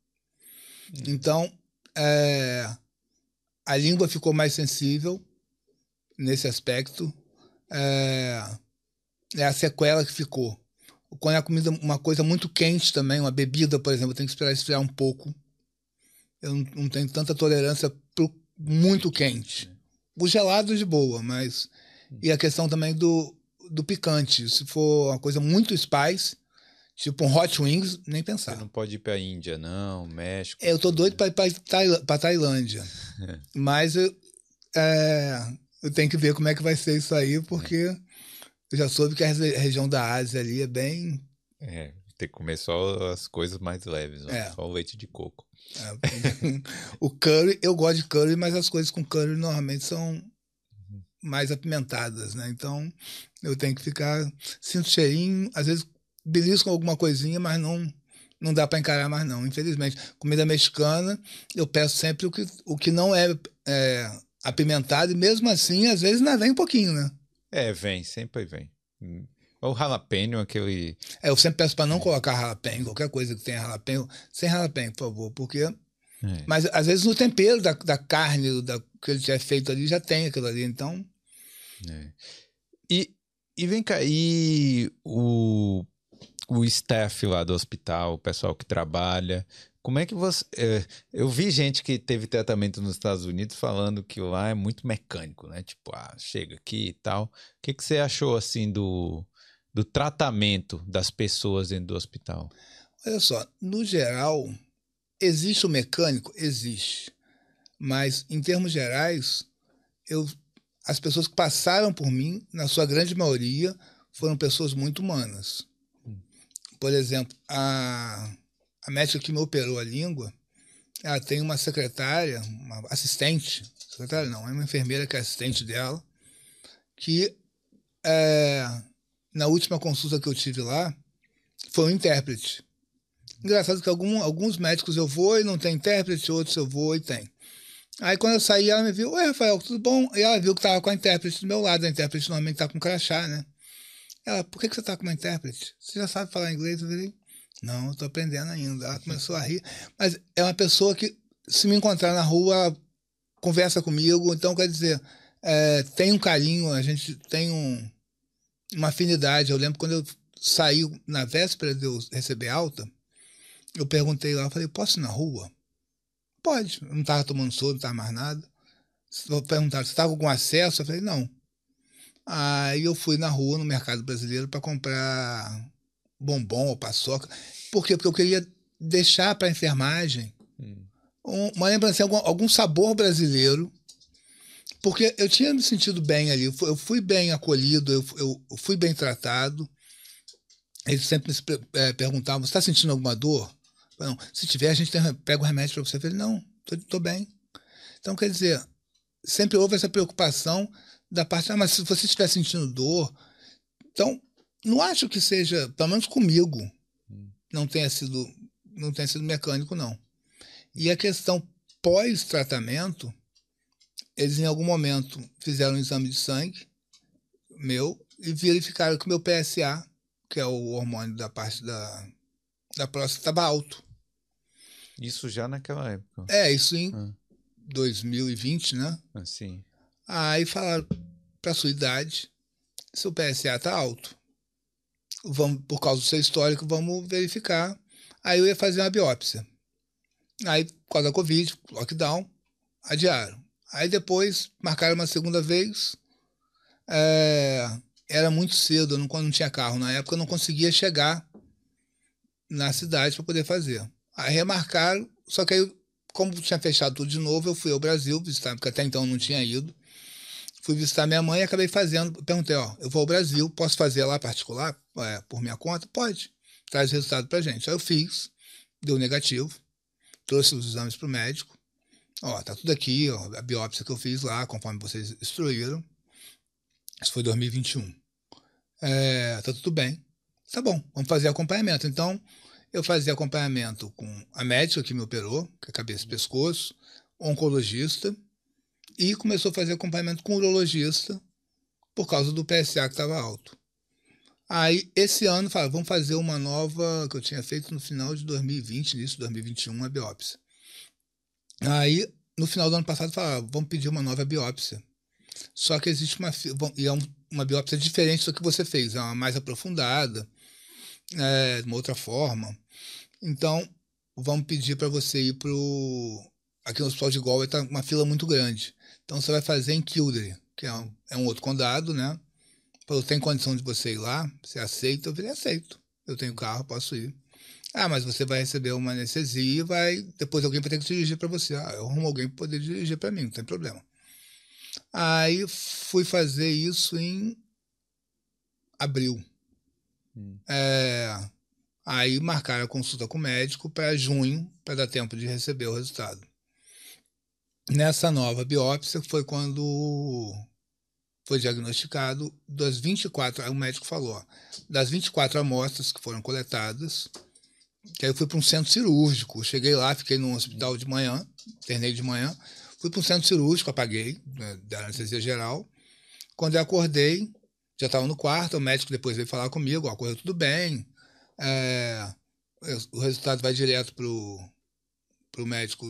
Então, é, a língua ficou mais sensível nesse aspecto. É, é, a sequela que ficou. Quando é comida, uma coisa muito quente também, uma bebida, por exemplo, tenho que esperar esfriar um pouco. Eu não, não tenho tanta tolerância para muito quente. O gelado de boa, mas. E a questão também do, do picante. Se for uma coisa muito spice, Tipo um Hot Wings, nem pensar. Você não pode ir pra Índia, não, México. É, eu tô doido pra ir pra, Tail pra Tailândia. Mas eu, é, eu tenho que ver como é que vai ser isso aí, porque eu já soube que a região da Ásia ali é bem. É, tem que comer só as coisas mais leves, é. só o leite de coco. É, o curry, eu gosto de curry, mas as coisas com curry normalmente são uhum. mais apimentadas, né? Então eu tenho que ficar. Sinto cheirinho, às vezes belisco alguma coisinha, mas não não dá para encarar mais não, infelizmente. Comida mexicana, eu peço sempre o que, o que não é, é apimentado e mesmo assim, às vezes ainda vem um pouquinho, né? É, vem, sempre vem. Hum. O jalapeno, aquele. É, eu sempre peço para não colocar jalapeno, qualquer coisa que tenha jalapeno, sem jalapeno, por favor, porque. É. Mas às vezes no tempero da, da carne da, que ele tiver feito ali já tem aquilo ali, então. É. E, e vem cá, e o o staff lá do hospital, o pessoal que trabalha. Como é que você. É, eu vi gente que teve tratamento nos Estados Unidos falando que lá é muito mecânico, né? Tipo, ah, chega aqui e tal. O que, que você achou, assim, do, do tratamento das pessoas dentro do hospital? Olha só, no geral, existe o mecânico? Existe. Mas, em termos gerais, eu, as pessoas que passaram por mim, na sua grande maioria, foram pessoas muito humanas. Por exemplo, a, a médica que me operou a língua, ela tem uma secretária, uma assistente, secretária não, é uma enfermeira que é assistente dela, que é, na última consulta que eu tive lá, foi um intérprete. Engraçado que algum, alguns médicos eu vou e não tem intérprete, outros eu vou e tem. Aí quando eu saí, ela me viu, oi Rafael, tudo bom? E ela viu que estava com a intérprete do meu lado, a intérprete normalmente está com crachá, né? Ela, por que, que você está com uma intérprete? Você já sabe falar inglês? Eu falei, não, estou aprendendo ainda. Ela começou a rir. Mas é uma pessoa que, se me encontrar na rua, ela conversa comigo. Então, quer dizer, é, tem um carinho, a gente tem um, uma afinidade. Eu lembro quando eu saí na véspera de eu receber alta, eu perguntei lá, eu falei, posso ir na rua? Pode. Eu não estava tomando soro, não estava mais nada. Perguntaram, você estava com algum acesso? Eu falei, não. Aí eu fui na rua, no mercado brasileiro, para comprar bombom ou paçoca. Por quê? Porque eu queria deixar para a enfermagem hum. uma lembrança, algum, algum sabor brasileiro. Porque eu tinha me sentido bem ali, eu fui bem acolhido, eu, eu fui bem tratado. Eles sempre me é, perguntavam: você está sentindo alguma dor? Não, se tiver, a gente tem, pega o remédio para você. Eu falei: não, estou bem. Então, quer dizer, sempre houve essa preocupação da parte, ah, mas se você estiver sentindo dor. Então, não acho que seja, pelo menos comigo, não tenha sido, não tenha sido mecânico, não. E a questão pós-tratamento, eles em algum momento fizeram um exame de sangue meu e verificaram que meu PSA, que é o hormônio da parte da, da próstata, estava alto. Isso já naquela época? É, isso em ah. 2020, né? Ah, sim. Aí falaram para sua idade, seu PSA tá alto. Vamos, por causa do seu histórico, vamos verificar. Aí eu ia fazer uma biópsia. Aí, por causa da Covid, lockdown, adiaram. Aí depois marcaram uma segunda vez. É, era muito cedo, não, não tinha carro na época, eu não conseguia chegar na cidade para poder fazer. Aí remarcaram, só que aí, como tinha fechado tudo de novo, eu fui ao Brasil visitar, porque até então eu não tinha ido. Fui visitar minha mãe e acabei fazendo. Perguntei, ó, eu vou ao Brasil, posso fazer lá particular, é, por minha conta? Pode. Traz resultado pra gente. Aí eu fiz, deu negativo, trouxe os exames pro médico. Ó, tá tudo aqui, ó, a biópsia que eu fiz lá, conforme vocês instruíram. Isso foi 2021. É, tá tudo bem. Tá bom, vamos fazer acompanhamento. Então, eu fazia acompanhamento com a médica que me operou, que é cabeça e pescoço, oncologista, e começou a fazer acompanhamento com urologista por causa do PSA que estava alto. Aí, esse ano, fala, vamos fazer uma nova, que eu tinha feito no final de 2020, início de 2021, a biópsia. Aí, no final do ano passado, falaram, vamos pedir uma nova biópsia. Só que existe uma, e é uma biópsia diferente do que você fez, é uma mais aprofundada, é, de uma outra forma. Então, vamos pedir para você ir para Aqui no Hospital de Galway está uma fila muito grande. Então você vai fazer em Kildare, que é um, é um outro condado, né? Falou, tem condição de você ir lá? Você aceita? Eu falei, aceito. Eu tenho carro, posso ir. Ah, mas você vai receber uma anestesia e vai. Depois alguém vai ter que dirigir para você. Ah, eu arrumo alguém para poder dirigir para mim, não tem problema. Aí fui fazer isso em abril. Hum. É, aí marcaram a consulta com o médico para junho, para dar tempo de receber o resultado. Nessa nova biópsia foi quando foi diagnosticado das 24, o médico falou, das 24 amostras que foram coletadas, que aí eu fui para um centro cirúrgico. Cheguei lá, fiquei num hospital de manhã, internei de manhã, fui para um centro cirúrgico, apaguei, né, da anestesia geral. Quando eu acordei, já estava no quarto, o médico depois veio falar comigo, ó, correu tudo bem, é, o resultado vai direto para o médico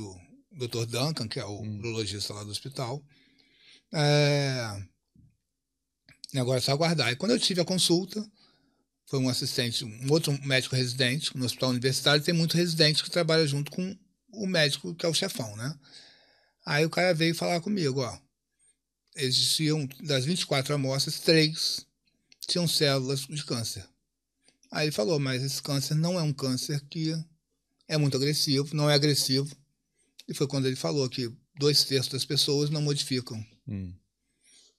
Dr. Duncan, que é o hum. urologista lá do hospital. É... Agora é só aguardar. E quando eu tive a consulta, foi um assistente, um outro médico residente no hospital universitário, tem muito residente que trabalha junto com o médico que é o chefão, né? Aí o cara veio falar comigo, ó. Existiam, das 24 amostras, três tinham células de câncer. Aí ele falou, mas esse câncer não é um câncer que é muito agressivo, não é agressivo, e foi quando ele falou que dois terços das pessoas não modificam. Hum.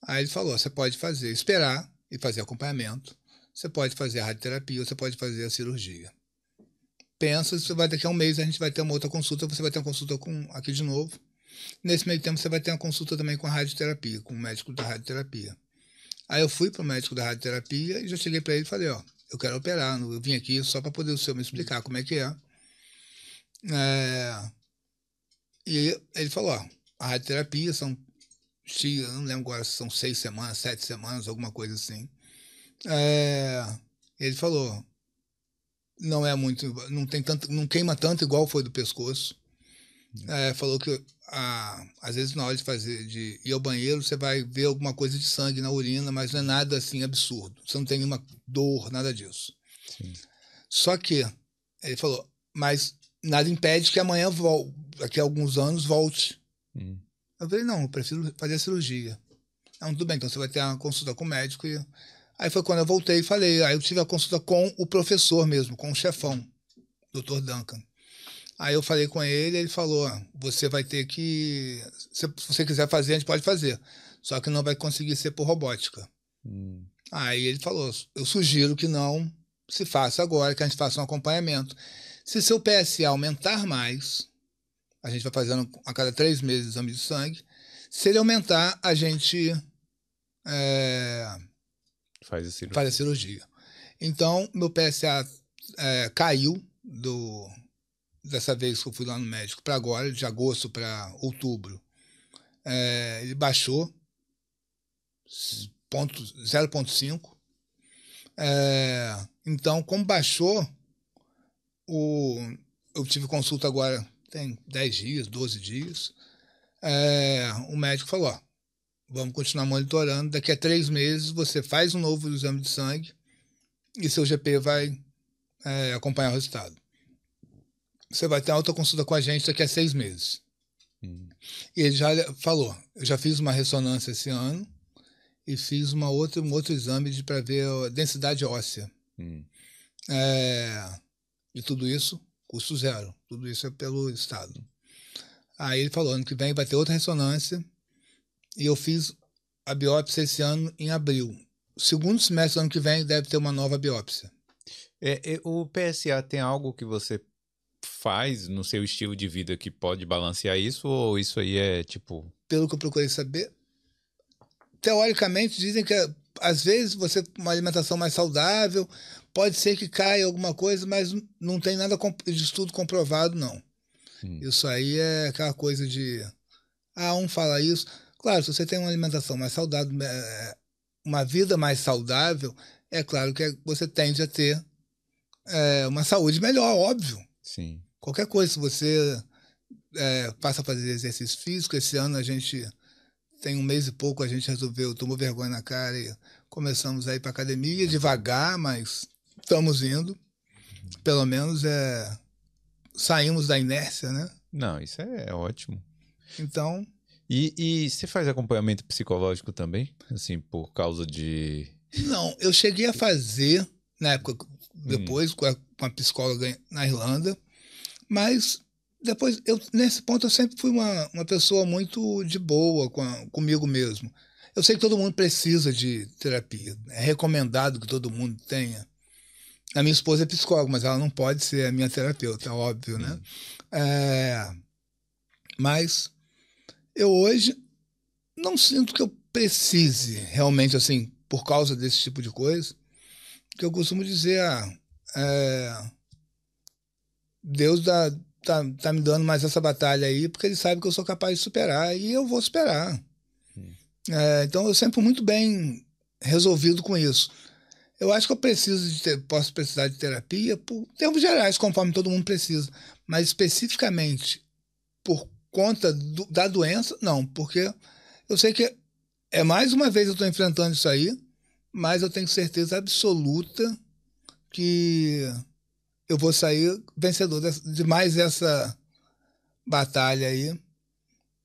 Aí ele falou: você pode fazer, esperar e fazer acompanhamento. Você pode fazer a radioterapia, você pode fazer a cirurgia. Pensa, você vai daqui a um mês a gente vai ter uma outra consulta, você vai ter uma consulta com aqui de novo. Nesse meio tempo você vai ter uma consulta também com a radioterapia, com o médico da radioterapia. Aí eu fui para o médico da radioterapia e já cheguei para ele e falei, ó, eu quero operar, eu vim aqui só para poder o senhor me explicar como é que é. é e ele falou, ó, a radioterapia são, eu não lembro agora se são seis semanas, sete semanas, alguma coisa assim. É, ele falou, não é muito, não tem tanto, não queima tanto igual foi do pescoço. É, falou que a, às vezes na hora de fazer, de ir ao banheiro, você vai ver alguma coisa de sangue na urina, mas não é nada assim absurdo. Você não tem nenhuma dor, nada disso. Sim. Só que ele falou, mas nada impede que amanhã daqui a alguns anos volte. Hum. Eu falei, não, eu prefiro fazer a cirurgia. Não, tudo bem, então você vai ter uma consulta com o médico. E... Aí foi quando eu voltei e falei, aí eu tive a consulta com o professor mesmo, com o chefão, Dr. Duncan. Aí eu falei com ele, ele falou, você vai ter que, se você quiser fazer, a gente pode fazer, só que não vai conseguir ser por robótica. Hum. Aí ele falou, eu sugiro que não se faça agora, que a gente faça um acompanhamento. Se seu PSA aumentar mais, a gente vai fazendo a cada três meses exame de sangue. Se ele aumentar, a gente é, faz, a cirurgia. faz a cirurgia. Então, meu PSA é, caiu do dessa vez que eu fui lá no médico para agora, de agosto para outubro. É, ele baixou 0,5. É, então, como baixou, o, eu tive consulta agora tem 10 dias, 12 dias. É, o médico falou: ó, vamos continuar monitorando. Daqui a três meses você faz um novo exame de sangue e seu GP vai é, acompanhar o resultado. Você vai ter alta consulta com a gente daqui a seis meses. Hum. E ele já falou: eu já fiz uma ressonância esse ano e fiz uma outra, um outro exame para ver a densidade óssea. Hum. É, e tudo isso, custo zero. Tudo isso é pelo Estado. Aí ele falou: ano que vem vai ter outra ressonância. E eu fiz a biópsia esse ano em abril. Segundo semestre do ano que vem deve ter uma nova biópsia. É, é, o PSA tem algo que você faz no seu estilo de vida que pode balancear isso? Ou isso aí é tipo. Pelo que eu procurei saber, teoricamente dizem que às vezes você uma alimentação mais saudável pode ser que caia alguma coisa, mas não tem nada de estudo comprovado não. Hum. Isso aí é aquela coisa de ah um fala isso. Claro, se você tem uma alimentação mais saudável, é, uma vida mais saudável, é claro que você tende a ter é, uma saúde melhor, óbvio. Sim. Qualquer coisa, se você é, passa a fazer exercício físico, esse ano a gente tem um mês e pouco a gente resolveu, tomou vergonha na cara e começamos a ir para academia devagar, mas estamos indo. Pelo menos é saímos da inércia, né? Não, isso é ótimo. Então. E, e você faz acompanhamento psicológico também? Assim, por causa de. Não, eu cheguei a fazer, na época, depois, hum. com, a, com a psicóloga na Irlanda, mas depois, eu, nesse ponto, eu sempre fui uma, uma pessoa muito de boa com a, comigo mesmo. Eu sei que todo mundo precisa de terapia. É recomendado que todo mundo tenha. A minha esposa é psicóloga, mas ela não pode ser a minha terapeuta, óbvio, né? É, mas eu hoje não sinto que eu precise realmente, assim, por causa desse tipo de coisa, que eu costumo dizer, ah, é, Deus dá, tá, tá me dando mais essa batalha aí, porque ele sabe que eu sou capaz de superar e eu vou superar. É, então eu sempre muito bem resolvido com isso. Eu acho que eu preciso de ter, posso precisar de terapia por termos gerais, conforme todo mundo precisa, mas especificamente por conta do, da doença, não, porque eu sei que é mais uma vez eu estou enfrentando isso aí, mas eu tenho certeza absoluta que eu vou sair vencedor de mais essa batalha aí.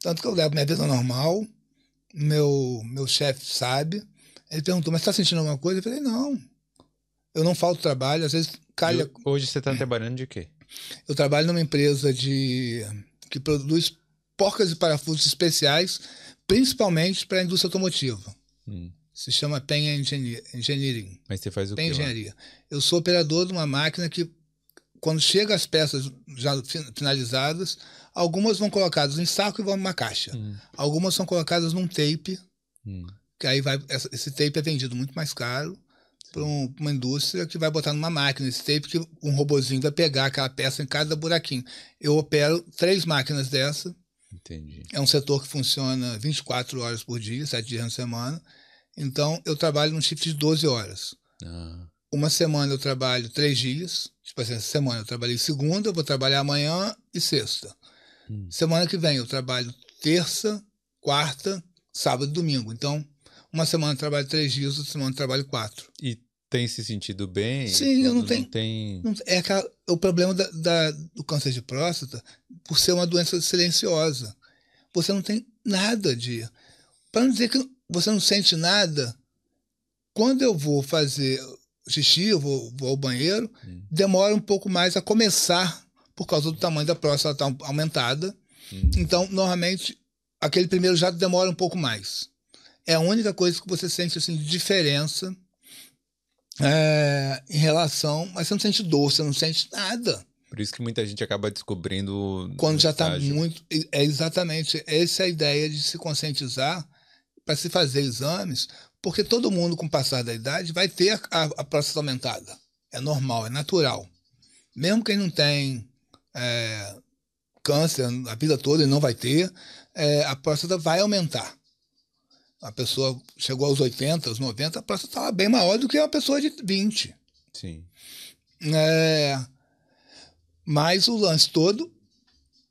Tanto que eu levo minha vida normal, meu, meu chefe sabe. Ele perguntou, mas está sentindo alguma coisa? Eu falei, não. Eu não falto trabalho, às vezes calha. Hoje você está trabalhando de quê? Eu trabalho numa empresa de que produz porcas e parafusos especiais, principalmente para a indústria automotiva. Hum. Se chama PEN Engineering. Mas você faz o PEN quê? Engenharia. Lá? Eu sou operador de uma máquina que quando chega as peças já finalizadas, algumas vão colocadas em saco e vão numa caixa. Hum. Algumas são colocadas num tape, hum. que aí vai esse tape é vendido muito mais caro para um, uma indústria que vai botar numa máquina esse tape que um robozinho vai pegar aquela peça em cada buraquinho. Eu opero três máquinas dessa. Entendi. É um setor que funciona 24 horas por dia, 7 dias na semana. Então, eu trabalho num shift de 12 horas. Ah. Uma semana eu trabalho três dias, Tipo assim, essa semana eu trabalhei segunda, eu vou trabalhar amanhã e sexta. Hum. Semana que vem eu trabalho terça, quarta, sábado e domingo. Então, uma semana eu trabalho três dias, outra semana eu trabalho quatro. E tem se sentido bem? Sim, eu não tenho. Não tem... Não, é aquela, o problema da, da, do câncer de próstata, por ser uma doença silenciosa. Você não tem nada de. Para não dizer que você não sente nada, quando eu vou fazer xixi, eu vou, vou ao banheiro, demora um pouco mais a começar por causa do tamanho da próstata estar tá aumentada. Então, normalmente, aquele primeiro jato demora um pouco mais. É a única coisa que você sente assim, de diferença é, em relação. Mas você não sente dor, você não sente nada. Por isso que muita gente acaba descobrindo. Quando já está muito. É exatamente. Essa é a ideia de se conscientizar para se fazer exames, porque todo mundo, com o passar da idade, vai ter a, a, próstata aumentada. É normal, é natural. mesmo quem não tem é, câncer a vida toda e não vai ter, é, a próstata vai aumentar. A pessoa chegou aos 80, aos 90, a próstata estava bem maior do que uma pessoa de 20. Sim. É, mas o lance todo,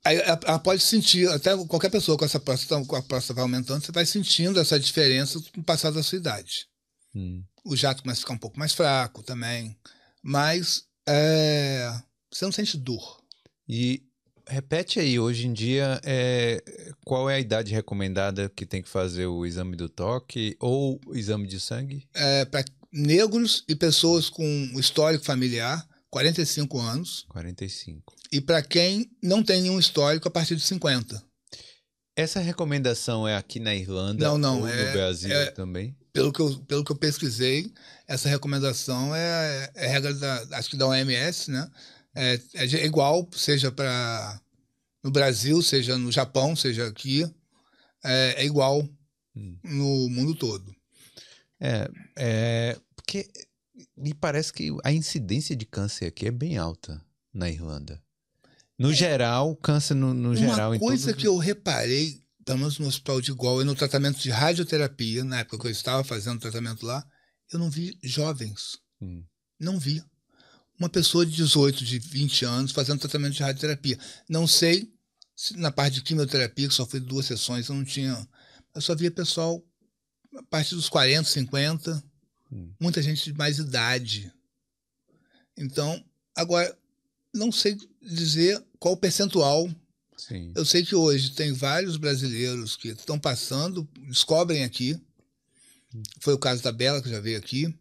ela pode sentir, até qualquer pessoa com essa próstata, com a próstata vai aumentando, você vai sentindo essa diferença com o passar da sua idade. Hum. O jato começa a ficar um pouco mais fraco também, mas é, você não sente dor. E repete aí, hoje em dia, é, qual é a idade recomendada que tem que fazer o exame do toque ou o exame de sangue? É, Para negros e pessoas com histórico familiar, 45 anos. 45. E para quem não tem nenhum histórico, a partir de 50. Essa recomendação é aqui na Irlanda não, não, ou é, no Brasil é, também? Pelo que, eu, pelo que eu pesquisei, essa recomendação é, é regra da, acho que da OMS, né? É, é igual, seja para no Brasil, seja no Japão, seja aqui, é, é igual hum. no mundo todo. É, é, porque me parece que a incidência de câncer aqui é bem alta na Irlanda. No é, geral, câncer no, no uma geral. Uma coisa que eu reparei, pelo menos no hospital de Gol e no tratamento de radioterapia, na época que eu estava fazendo tratamento lá, eu não vi jovens. Hum. Não vi. Uma pessoa de 18, de 20 anos fazendo tratamento de radioterapia. Não sei se na parte de quimioterapia, que só foi duas sessões, eu não tinha. Eu só via pessoal a partir dos 40, 50, hum. muita gente de mais idade. Então, agora, não sei dizer qual o percentual. Sim. Eu sei que hoje tem vários brasileiros que estão passando, descobrem aqui. Foi o caso da Bela, que já veio aqui.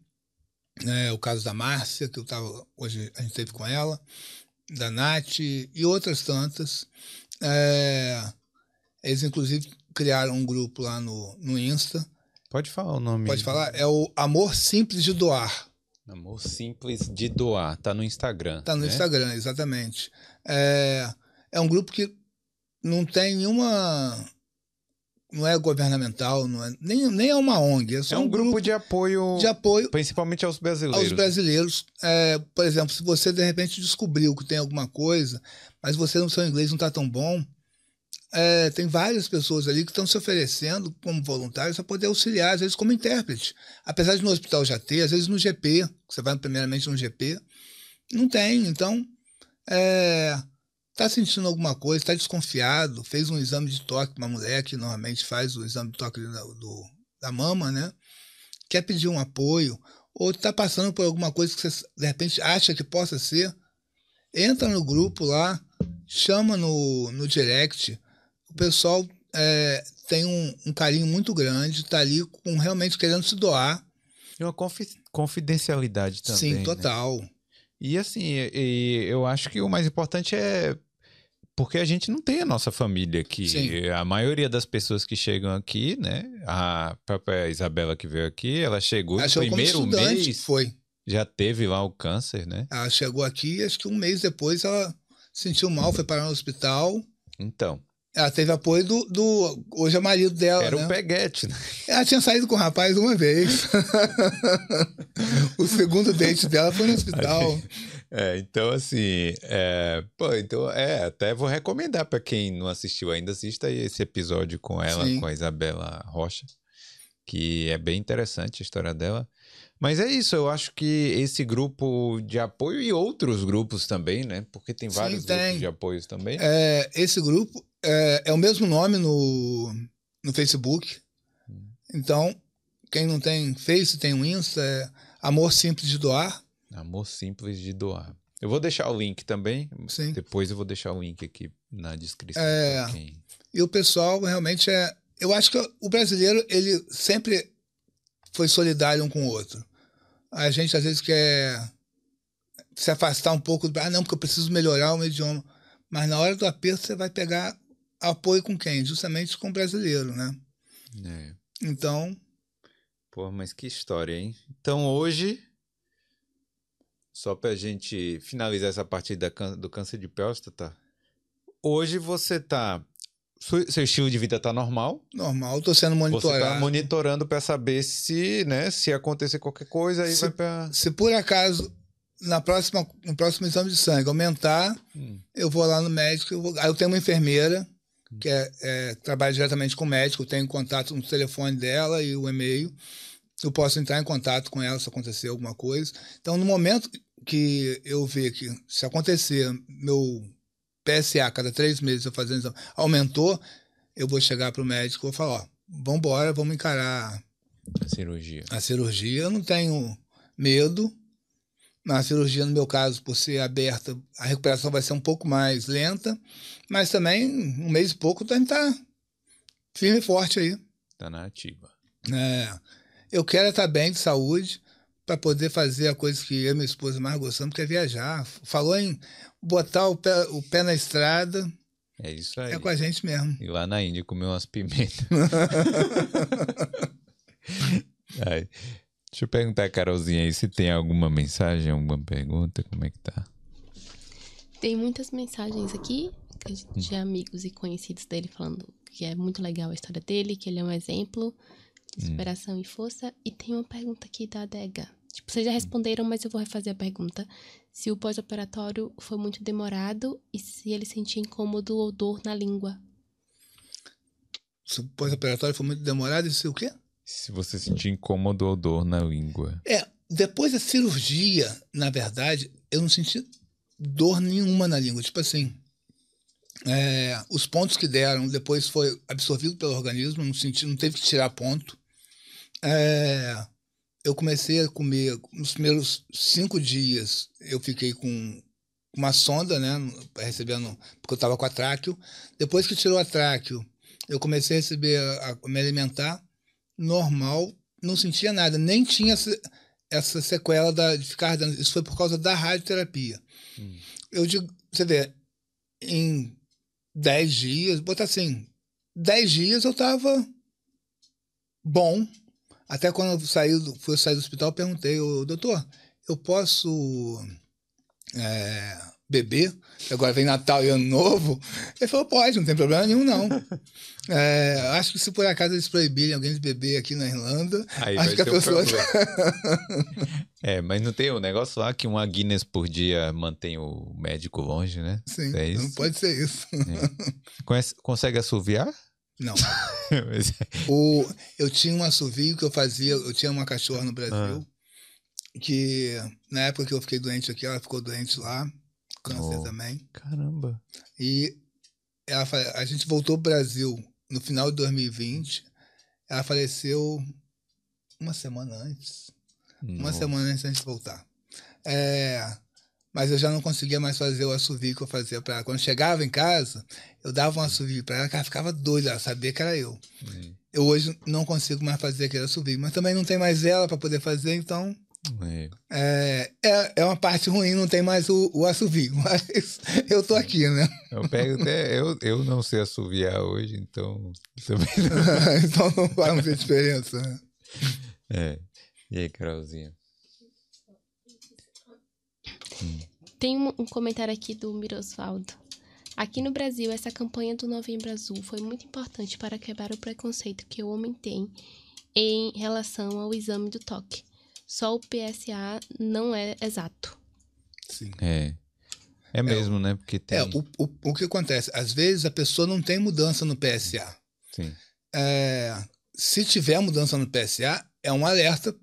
É, o caso da Márcia, que eu tava, hoje a gente teve com ela. Da Nath e outras tantas. É, eles, inclusive, criaram um grupo lá no, no Insta. Pode falar o nome. Pode falar? É o Amor Simples de Doar. Amor Simples de Doar. Tá no Instagram. Tá no né? Instagram, exatamente. É, é um grupo que não tem nenhuma. Não é governamental, não é, nem, nem é uma ONG. É, é um, um grupo, grupo, de apoio. De apoio. Principalmente aos brasileiros. Aos brasileiros. É, por exemplo, se você de repente descobriu que tem alguma coisa, mas você no seu inglês não está tão bom, é, tem várias pessoas ali que estão se oferecendo como voluntários para poder auxiliar, às vezes como intérprete. Apesar de no hospital já ter, às vezes no GP, você vai primeiramente no GP, não tem. Então, é, tá sentindo alguma coisa, está desconfiado, fez um exame de toque, uma mulher que normalmente faz o exame de toque do, do, da mama, né? Quer pedir um apoio, ou está passando por alguma coisa que você de repente acha que possa ser, entra no grupo lá, chama no, no direct o pessoal é, tem um, um, carinho muito grande, está ali com realmente querendo se doar. E uma confidencialidade também. Sim, né? total. Né? E assim, e, eu acho que o mais importante é porque a gente não tem a nossa família aqui. Sim. A maioria das pessoas que chegam aqui, né? A própria Isabela que veio aqui, ela chegou ela no chegou primeiro mês. Foi. Já teve lá o câncer, né? Ela chegou aqui, acho que um mês depois ela sentiu mal, foi parar no hospital. Então. Ela teve apoio do, do hoje é marido dela. Era né? o Peguete, né? Ela tinha saído com o rapaz uma vez. o segundo date dela foi no hospital. É, então assim, é, pô, então é, até vou recomendar para quem não assistiu ainda, assista esse episódio com ela, Sim. com a Isabela Rocha, que é bem interessante a história dela. Mas é isso, eu acho que esse grupo de apoio e outros grupos também, né? Porque tem vários Sim, tem. grupos de apoios também. É, esse grupo é, é, o mesmo nome no, no Facebook. Então, quem não tem Face, tem um Insta, é Amor Simples de Doar. Amor Simples de Doar. Eu vou deixar o link também. Sim. Depois eu vou deixar o link aqui na descrição. É, quem... E o pessoal realmente é. Eu acho que o brasileiro, ele sempre foi solidário um com o outro. A gente às vezes quer se afastar um pouco do. Ah, não, porque eu preciso melhorar o meu idioma. Mas na hora do aperto você vai pegar apoio com quem? Justamente com o brasileiro, né? É. Então. Pô, mas que história, hein? Então hoje, só pra gente finalizar essa parte da, do câncer de próstata, hoje você tá. Seu estilo de vida tá normal? Normal, tô sendo monitorado. Você tá monitorando para saber se, né, se acontecer qualquer coisa, aí se, vai pra. Se por acaso na próxima, no próximo exame de sangue aumentar, hum. eu vou lá no médico. Eu vou, aí eu tenho uma enfermeira que é, é, trabalha diretamente com o médico, eu tenho contato no telefone dela e o e-mail. Eu posso entrar em contato com ela se acontecer alguma coisa. Então, no momento que eu ver que se acontecer meu PSA cada três meses eu fazendo exame aumentou, eu vou chegar para o médico e vou falar, ó, vamos embora, vamos encarar a cirurgia. A cirurgia, eu não tenho medo. Na cirurgia, no meu caso, por ser aberta, a recuperação vai ser um pouco mais lenta, mas também um mês e pouco tá, tá firme e forte aí. Tá na ativa. É, eu quero estar bem de saúde para poder fazer a coisa que eu e minha esposa mais gostamos, que é viajar. Falou em botar o pé, o pé na estrada. É isso aí. É com a gente mesmo. E lá na Índia comer umas pimentas. Ai. Deixa eu perguntar a Carolzinha aí se tem alguma mensagem, alguma pergunta, como é que tá? Tem muitas mensagens aqui de amigos e conhecidos dele falando que é muito legal a história dele, que ele é um exemplo hum. Superação hum. e força. E tem uma pergunta aqui da Adega. Tipo, vocês já responderam, mas eu vou refazer a pergunta. Se o pós-operatório foi muito demorado e se ele sentia incômodo ou dor na língua. Se o pós-operatório foi muito demorado e se o quê? Se você sentir incômodo ou dor na língua. É, depois da cirurgia, na verdade, eu não senti dor nenhuma na língua. Tipo assim, é, os pontos que deram depois foi absorvido pelo organismo, não senti, não teve que tirar ponto. É, eu comecei a comer nos primeiros cinco dias. Eu fiquei com uma sonda, né, recebendo porque eu estava com a tráqueo. Depois que tirou a tráqueo, eu comecei a receber a, a me alimentar normal, não sentia nada, nem tinha essa, sequela da, de ficar dando. Isso foi por causa da radioterapia. Hum. Eu digo, você vê, em 10 dias, botar assim, 10 dias eu tava bom. Até quando eu saí, fui sair do hospital, eu perguntei, doutor, eu posso é, beber, agora vem Natal e Ano Novo. Ele falou, pode, não tem problema nenhum, não. É, acho que se por acaso eles proibirem alguém de beber aqui na Irlanda, Aí acho que a pessoa. É, mas não tem o um negócio lá que uma Guinness por dia mantém o médico longe, né? Sim, é não pode ser isso. É. Conhece, consegue assoviar? Não. o, eu tinha um assovio que eu fazia, eu tinha uma cachorra no Brasil, ah. que na época que eu fiquei doente aqui, ela ficou doente lá, câncer oh, também. Caramba. E ela, a gente voltou pro Brasil no final de 2020. Ela faleceu uma semana antes. Uma semana antes da gente voltar. É, mas eu já não conseguia mais fazer o assovio que eu fazia para ela. Quando chegava em casa, eu dava um assovio para ela, que ela ficava doida, ela sabia que era eu. Uhum. Eu hoje não consigo mais fazer aquele assovio, mas também não tem mais ela para poder fazer, então é. é. É, é uma parte ruim, não tem mais o, o assovio, mas eu tô aqui, né? Eu pego até. Eu, eu não sei assoviar hoje, então. então não faz muita diferença, né? É. E aí, Carolzinha? Tem um, um comentário aqui do Mirosvaldo. Aqui no Brasil, essa campanha do Novembro Azul foi muito importante para quebrar o preconceito que o homem tem em relação ao exame do toque só o PSA não é exato. Sim. É. É mesmo, é, né? Porque tem. É, o, o, o que acontece? Às vezes a pessoa não tem mudança no PSA. Sim. É, se tiver mudança no PSA, é um alerta,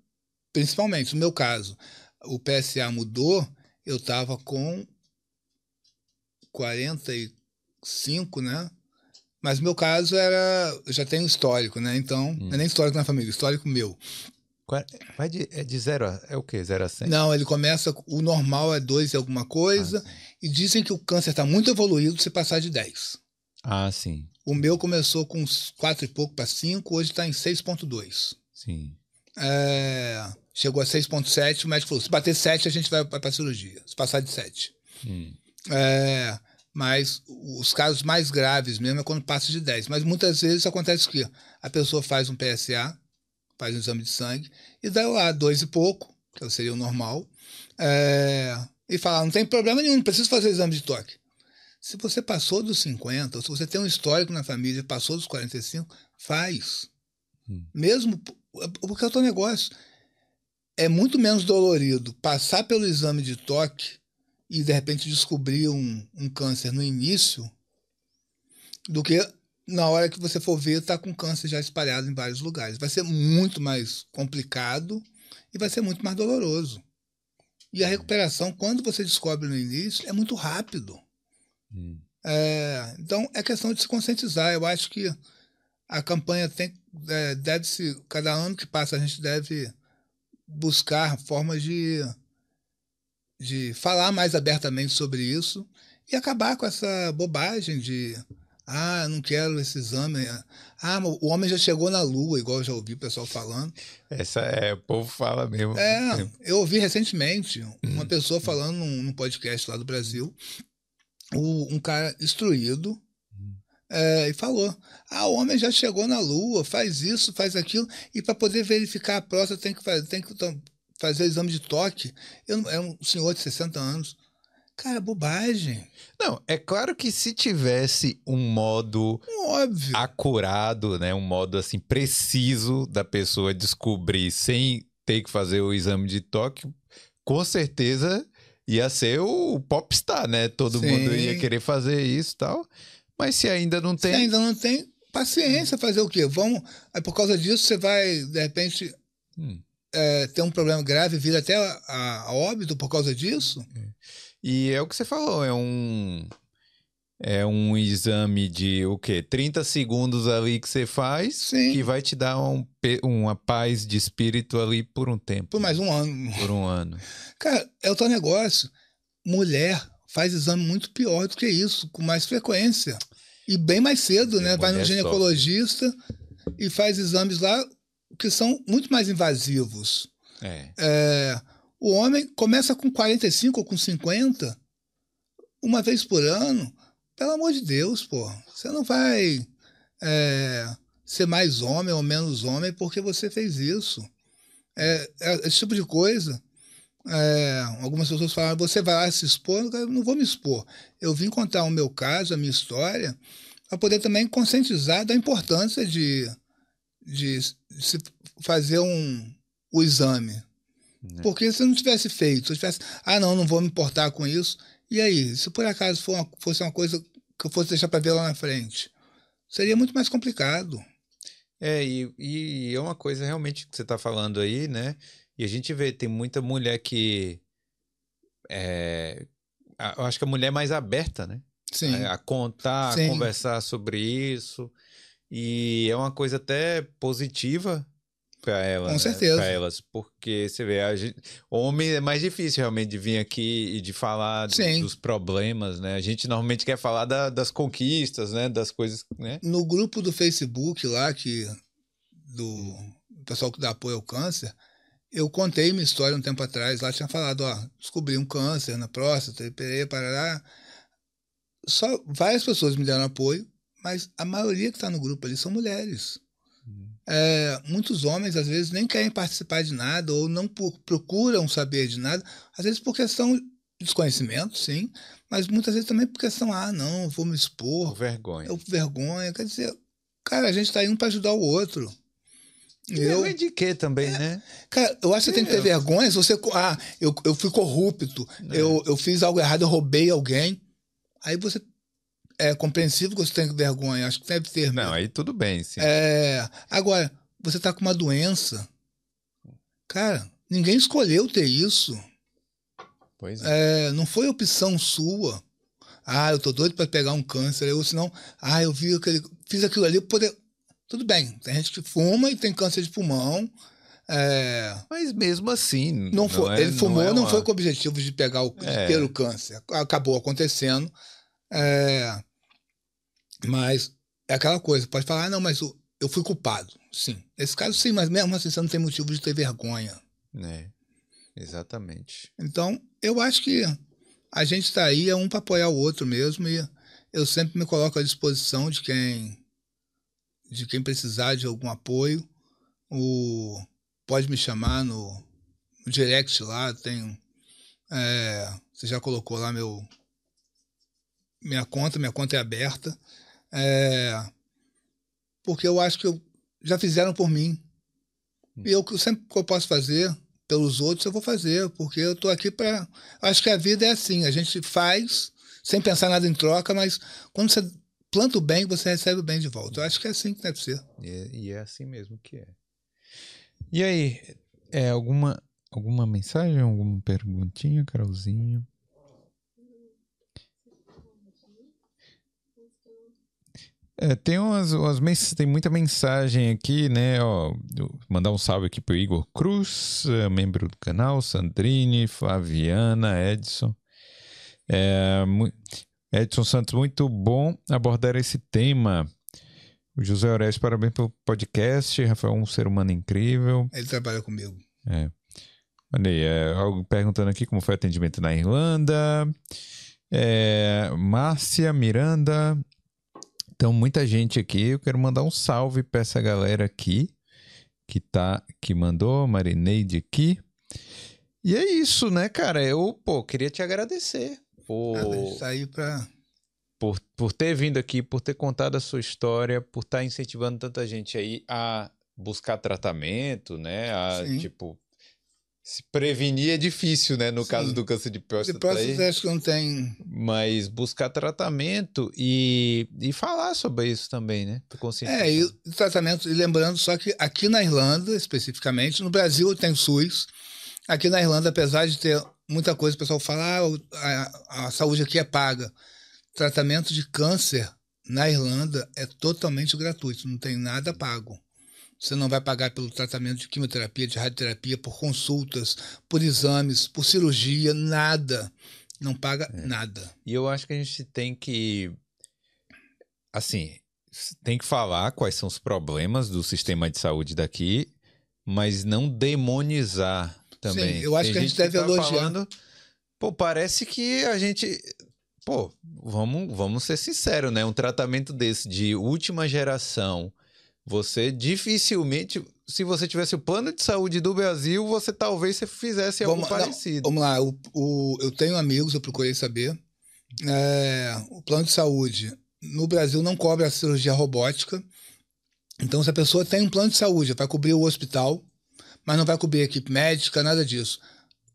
principalmente. No meu caso, o PSA mudou, eu estava com 45, né? Mas meu caso era. Eu já tenho histórico, né? Então, hum. não é nem histórico na família, histórico meu. Vai de, é de zero a, é o quê? Zero a 100? Não, ele começa, o normal é 2 e alguma coisa, ah, e dizem que o câncer está muito evoluído se passar de 10. Ah, sim. O meu começou com 4 e pouco para 5, hoje está em 6,2. Sim. É, chegou a 6,7, o médico falou: se bater 7, a gente vai para a cirurgia, se passar de 7. Hum. É, mas os casos mais graves mesmo é quando passa de 10. Mas muitas vezes acontece que a pessoa faz um PSA, faz um exame de sangue e dá lá dois e pouco, que seria o normal, é, e fala, não tem problema nenhum, não preciso fazer exame de toque. Se você passou dos 50, ou se você tem um histórico na família e passou dos 45, faz. Hum. Mesmo porque é o teu negócio. É muito menos dolorido passar pelo exame de toque e de repente descobrir um, um câncer no início do que na hora que você for ver tá com câncer já espalhado em vários lugares. Vai ser muito mais complicado e vai ser muito mais doloroso. E a recuperação, quando você descobre no início, é muito rápido. Hum. É, então é questão de se conscientizar. Eu acho que a campanha tem, é, deve se cada ano que passa a gente deve buscar formas de de falar mais abertamente sobre isso e acabar com essa bobagem de ah, não quero esse exame. Ah, o homem já chegou na lua, igual eu já ouvi o pessoal falando. Essa é, o povo fala mesmo. É, eu ouvi recentemente uma pessoa falando num, num podcast lá do Brasil, o, um cara instruído, é, e falou: ah, o homem já chegou na Lua, faz isso, faz aquilo, e para poder verificar a próstata tem que fazer, tem que fazer exame de toque. Eu, é um senhor de 60 anos. Cara, bobagem. Não, é claro que se tivesse um modo Óbvio. acurado, né, um modo assim preciso da pessoa descobrir sem ter que fazer o exame de toque, com certeza ia ser o popstar, né? Todo Sim. mundo ia querer fazer isso e tal. Mas se ainda não tem. Se ainda não tem, paciência, fazer o quê? Vamos. Aí por causa disso, você vai, de repente, Hum. é, ter um problema grave, vir até a, a- óbito por causa disso? E é o que você falou, é um. É um exame de o quê? 30 segundos ali que você faz, Sim. que vai te dar um, uma paz de espírito ali por um tempo. Por mais um ano. Por um ano. Cara, é o teu negócio. Mulher faz exame muito pior do que isso, com mais frequência. E bem mais cedo, né? Vai no ginecologista e faz exames lá que são muito mais invasivos. É. É, o homem começa com 45 ou com 50, uma vez por ano. Pelo amor de Deus, pô. Você não vai é, ser mais homem ou menos homem porque você fez isso. É, é esse tipo de coisa. É, algumas pessoas falam, você vai lá se expor? Eu não vou me expor. Eu vim contar o meu caso, a minha história, para poder também conscientizar da importância de, de se fazer um, o exame. Né. Porque se eu não tivesse feito, se eu tivesse, ah, não, não vou me importar com isso. E aí, se por acaso for uma- fosse uma coisa que eu fosse deixar para ver lá na frente, seria muito mais complicado. É, e, e é uma coisa realmente que você tá falando aí, né? E a gente vê, tem muita mulher que. É, eu acho que a mulher é mais aberta, né? Sim. A, a contar, Sim. a conversar sobre isso. E é uma coisa até positiva para elas. Com né? certeza. Pra elas, porque você vê, a gente, homem é mais difícil realmente de vir aqui e de falar do- dos problemas, né? A gente normalmente quer falar da- das conquistas, né? Das coisas, né? No grupo do Facebook lá, que do pessoal que dá apoio ao câncer, eu contei minha história um tempo atrás. Lá tinha falado, ó, descobri um câncer na próstata, perê, parará. Só várias pessoas me deram apoio, mas a maioria que está no grupo ali são mulheres. É, muitos homens, às vezes, nem querem participar de nada ou não procuram saber de nada, às vezes por questão de desconhecimento, sim, mas muitas vezes também por questão, ah, não, vou me Por expor, vergonha. eu vergonha. Quer dizer, cara, a gente tá indo para ajudar o outro. Eu, Vergonha de quê também, né? cara, eu acho que você tem que ter É. vergonha se você. Ah, eu, eu fui corrupto, eu, eu fiz algo errado, eu roubei alguém. Aí você. É compreensível que você tem vergonha, acho que deve ter. Não, mesmo. aí tudo bem, sim. É, agora, você tá com uma doença. Cara, ninguém escolheu ter isso. Pois é. É, não foi opção sua. Ah, eu tô doido para pegar um câncer. Ou senão, ah, eu vi aquele, fiz aquilo ali pra poder. Tudo bem, tem gente que fuma e tem câncer de pulmão. É, Mas mesmo assim. não foi, é- ele fumou, é não, uma- foi com o objetivo de pegar o, de É. ter o câncer. Acabou acontecendo. É, mas é aquela coisa, pode falar, ah, não, mas eu fui culpado. Sim. Nesse caso, sim, mas mesmo assim você não tem motivo de ter vergonha. É, exatamente. Então, eu acho que a gente está aí é um para apoiar o outro mesmo e eu sempre me coloco à disposição de quem de quem precisar de algum apoio. O, pode me chamar no, no direct lá, tem é, você já colocou lá meu minha conta, minha conta é aberta. É, porque eu acho que eu, já fizeram por mim. E eu sempre que eu posso fazer, pelos outros, eu vou fazer, porque eu tô aqui para. Acho que a vida é assim, a gente faz sem pensar nada em troca, mas quando você planta o bem, você recebe o bem de volta. Eu acho que é assim que deve ser. E é, é assim mesmo que é. E aí, é alguma alguma mensagem, alguma perguntinha, Carolzinha? É, tem umas, umas tem muita mensagem aqui, né? Ó, mandar um salve aqui pro Igor Cruz, é, membro do canal, Sandrine, Flaviana, Edson. É, Edson Santos, muito bom abordar esse tema. O José Orestes, parabéns pelo podcast. Rafael, um ser humano incrível. Ele trabalha comigo. É. Olha aí, é, algo perguntando aqui como foi o atendimento na Irlanda. É, Márcia Miranda, então, muita gente aqui. Eu quero mandar um salve para essa galera aqui que tá que mandou, Marineide aqui. E é isso, né, cara? Eu, pô, queria te agradecer por ah, para por, por ter vindo aqui, por ter contado a sua história, por estar tá incentivando tanta gente aí a buscar tratamento, né? A, Sim. tipo, se prevenir é difícil, né? No Sim. caso do câncer de próstata. De próstata acho que não tem. Mas buscar tratamento e, e falar sobre isso também, né? É, e tratamento, e lembrando só que aqui na Irlanda, especificamente, no Brasil tem SUS. Aqui na Irlanda, apesar de ter muita coisa, o pessoal fala, ah, a, a saúde aqui é paga. Tratamento de câncer na Irlanda é totalmente gratuito, não tem nada pago. Você não vai pagar pelo tratamento de quimioterapia, de radioterapia, por consultas, por exames, por cirurgia, nada. Não paga é. nada. E eu acho que a gente tem que. Assim, tem que falar quais são os problemas do sistema de saúde daqui, mas não demonizar também. Sim, eu acho tem que a gente, gente deve tá elogiar. Falando, pô, parece que a gente. Pô, vamos, vamos ser sinceros, né? Um tratamento desse de última geração você dificilmente, se você tivesse o plano de saúde do Brasil, você talvez você fizesse algo vamos, parecido. Não, vamos lá, o, o, eu tenho amigos, eu procurei saber. É, o plano de saúde no Brasil não cobre a cirurgia robótica. Então, se a pessoa tem um plano de saúde, vai cobrir o hospital, mas não vai cobrir equipe médica, nada disso.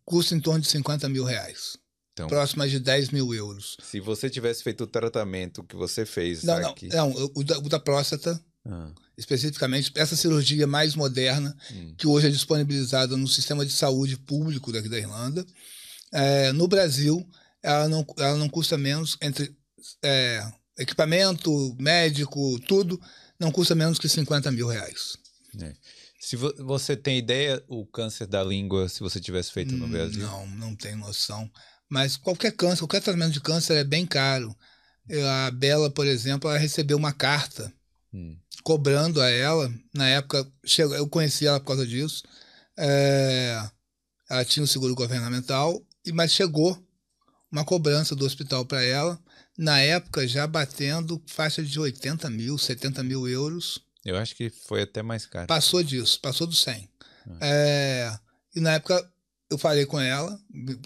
Custa em torno de 50 mil reais. Então, próxima de 10 mil euros. Se você tivesse feito o tratamento que você fez não, aqui... Não, não o, da, o da próstata ah. Especificamente essa cirurgia mais moderna, hum. que hoje é disponibilizada no sistema de saúde público daqui da Irlanda. É, no Brasil, ela não, ela não custa menos entre é, equipamento, médico, tudo, não custa menos que 50 mil reais. É. Se vo você tem ideia o câncer da língua, se você tivesse feito no Brasil? Não, não tenho noção. Mas qualquer câncer, qualquer tratamento de câncer é bem caro. A Bela, por exemplo, ela recebeu uma carta hum cobrando a ela. Na época, eu conheci ela por causa disso. É, ela tinha um seguro governamental, mas chegou uma cobrança do hospital para ela, na época já batendo faixa de 80 mil, 70 mil euros. Eu acho que foi até mais caro. Passou disso, passou do 100. Ah. É, e na época eu falei com ela,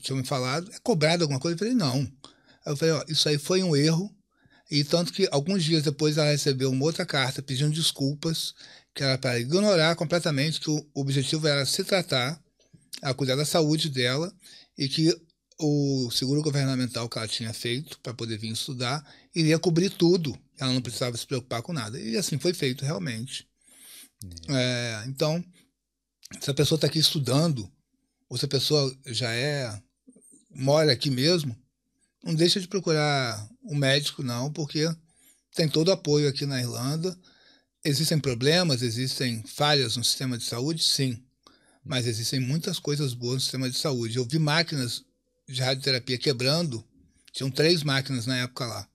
tinha me falado, é cobrado alguma coisa? Eu falei, não. Eu falei, ó, isso aí foi um erro, e tanto que alguns dias depois ela recebeu uma outra carta pedindo desculpas, que era para ignorar completamente que o objetivo era se tratar, a cuidar da saúde dela e que o seguro governamental que ela tinha feito para poder vir estudar iria cobrir tudo. Ela não precisava se preocupar com nada. E assim foi feito realmente. Uhum. É, então, se a pessoa está aqui estudando, ou se a pessoa já é mora aqui mesmo, não deixa de procurar um médico, não, porque tem todo o apoio aqui na Irlanda. Existem problemas, existem falhas no sistema de saúde, sim, mas existem muitas coisas boas no sistema de saúde. Eu vi máquinas de radioterapia quebrando, tinham três máquinas na época lá.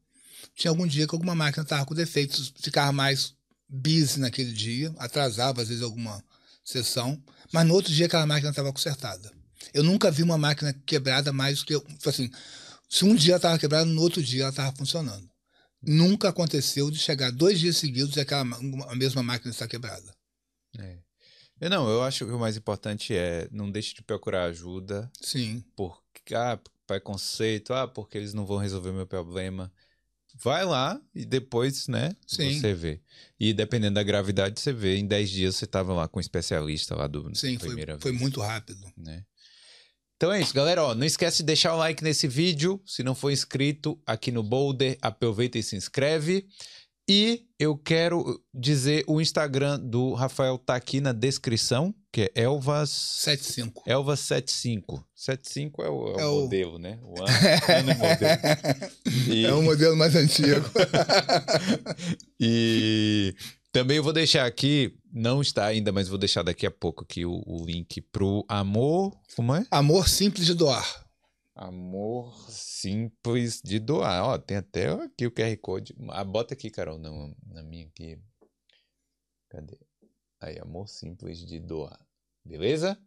Tinha algum dia que alguma máquina estava com defeitos, ficava mais busy naquele dia, atrasava às vezes alguma sessão, mas no outro dia aquela máquina estava consertada. Eu nunca vi uma máquina quebrada mais do que. Tipo assim, se um dia estava quebrada, no outro dia ela estava funcionando. Nunca aconteceu de chegar dois dias seguidos e aquela, a mesma máquina estar quebrada. É. Eu não, eu acho que o mais importante é não deixe de procurar ajuda. Sim. Por ah, preconceito, ah, porque eles não vão resolver meu problema. Vai lá e depois, né, Sim. você vê. E dependendo da gravidade, você vê. Em 10 dias você tava lá com o especialista lá do Sim, foi, primeira foi vez, muito rápido. né? Então é isso, galera. Ó, não esquece de deixar o like nesse vídeo. Se não for inscrito aqui no Boulder, aproveita e se inscreve. E eu quero dizer o Instagram do Rafael tá aqui na descrição, que é Elvas 7,5. Elvas 75. 75 é o, é o É o- modelo, né? O ano, ano e modelo. E- É o modelo mais antigo. E também eu vou deixar aqui, não está ainda, mas vou deixar daqui a pouco aqui o, o link pro Amor. Como é? Amor simples de doar. Amor simples de doar. Ó, tem até aqui o QR Code. Ah, bota aqui, Carol, na, na minha aqui. Cadê? Aí, amor simples de doar. Beleza?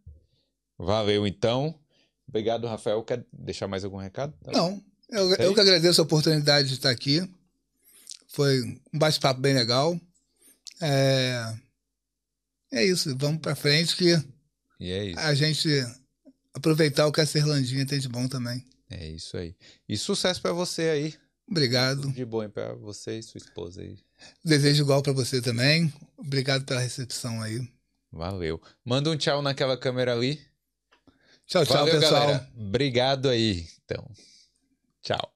Valeu, então. Obrigado, Rafael. Quer deixar mais algum recado? Tá. Não, eu, eu que agradeço a oportunidade de estar aqui. Foi um bate-papo bem legal. É, é isso, vamos para frente que E é isso. a gente aproveitar o que a Serlandinha tem de bom também. É isso aí. E sucesso pra você aí. Obrigado. De bom pra você e sua esposa aí. Desejo igual para você também. Obrigado pela recepção aí. Valeu. Manda um tchau naquela câmera ali. Tchau, tchau, Valeu, pessoal. galera. Obrigado aí. Então, tchau.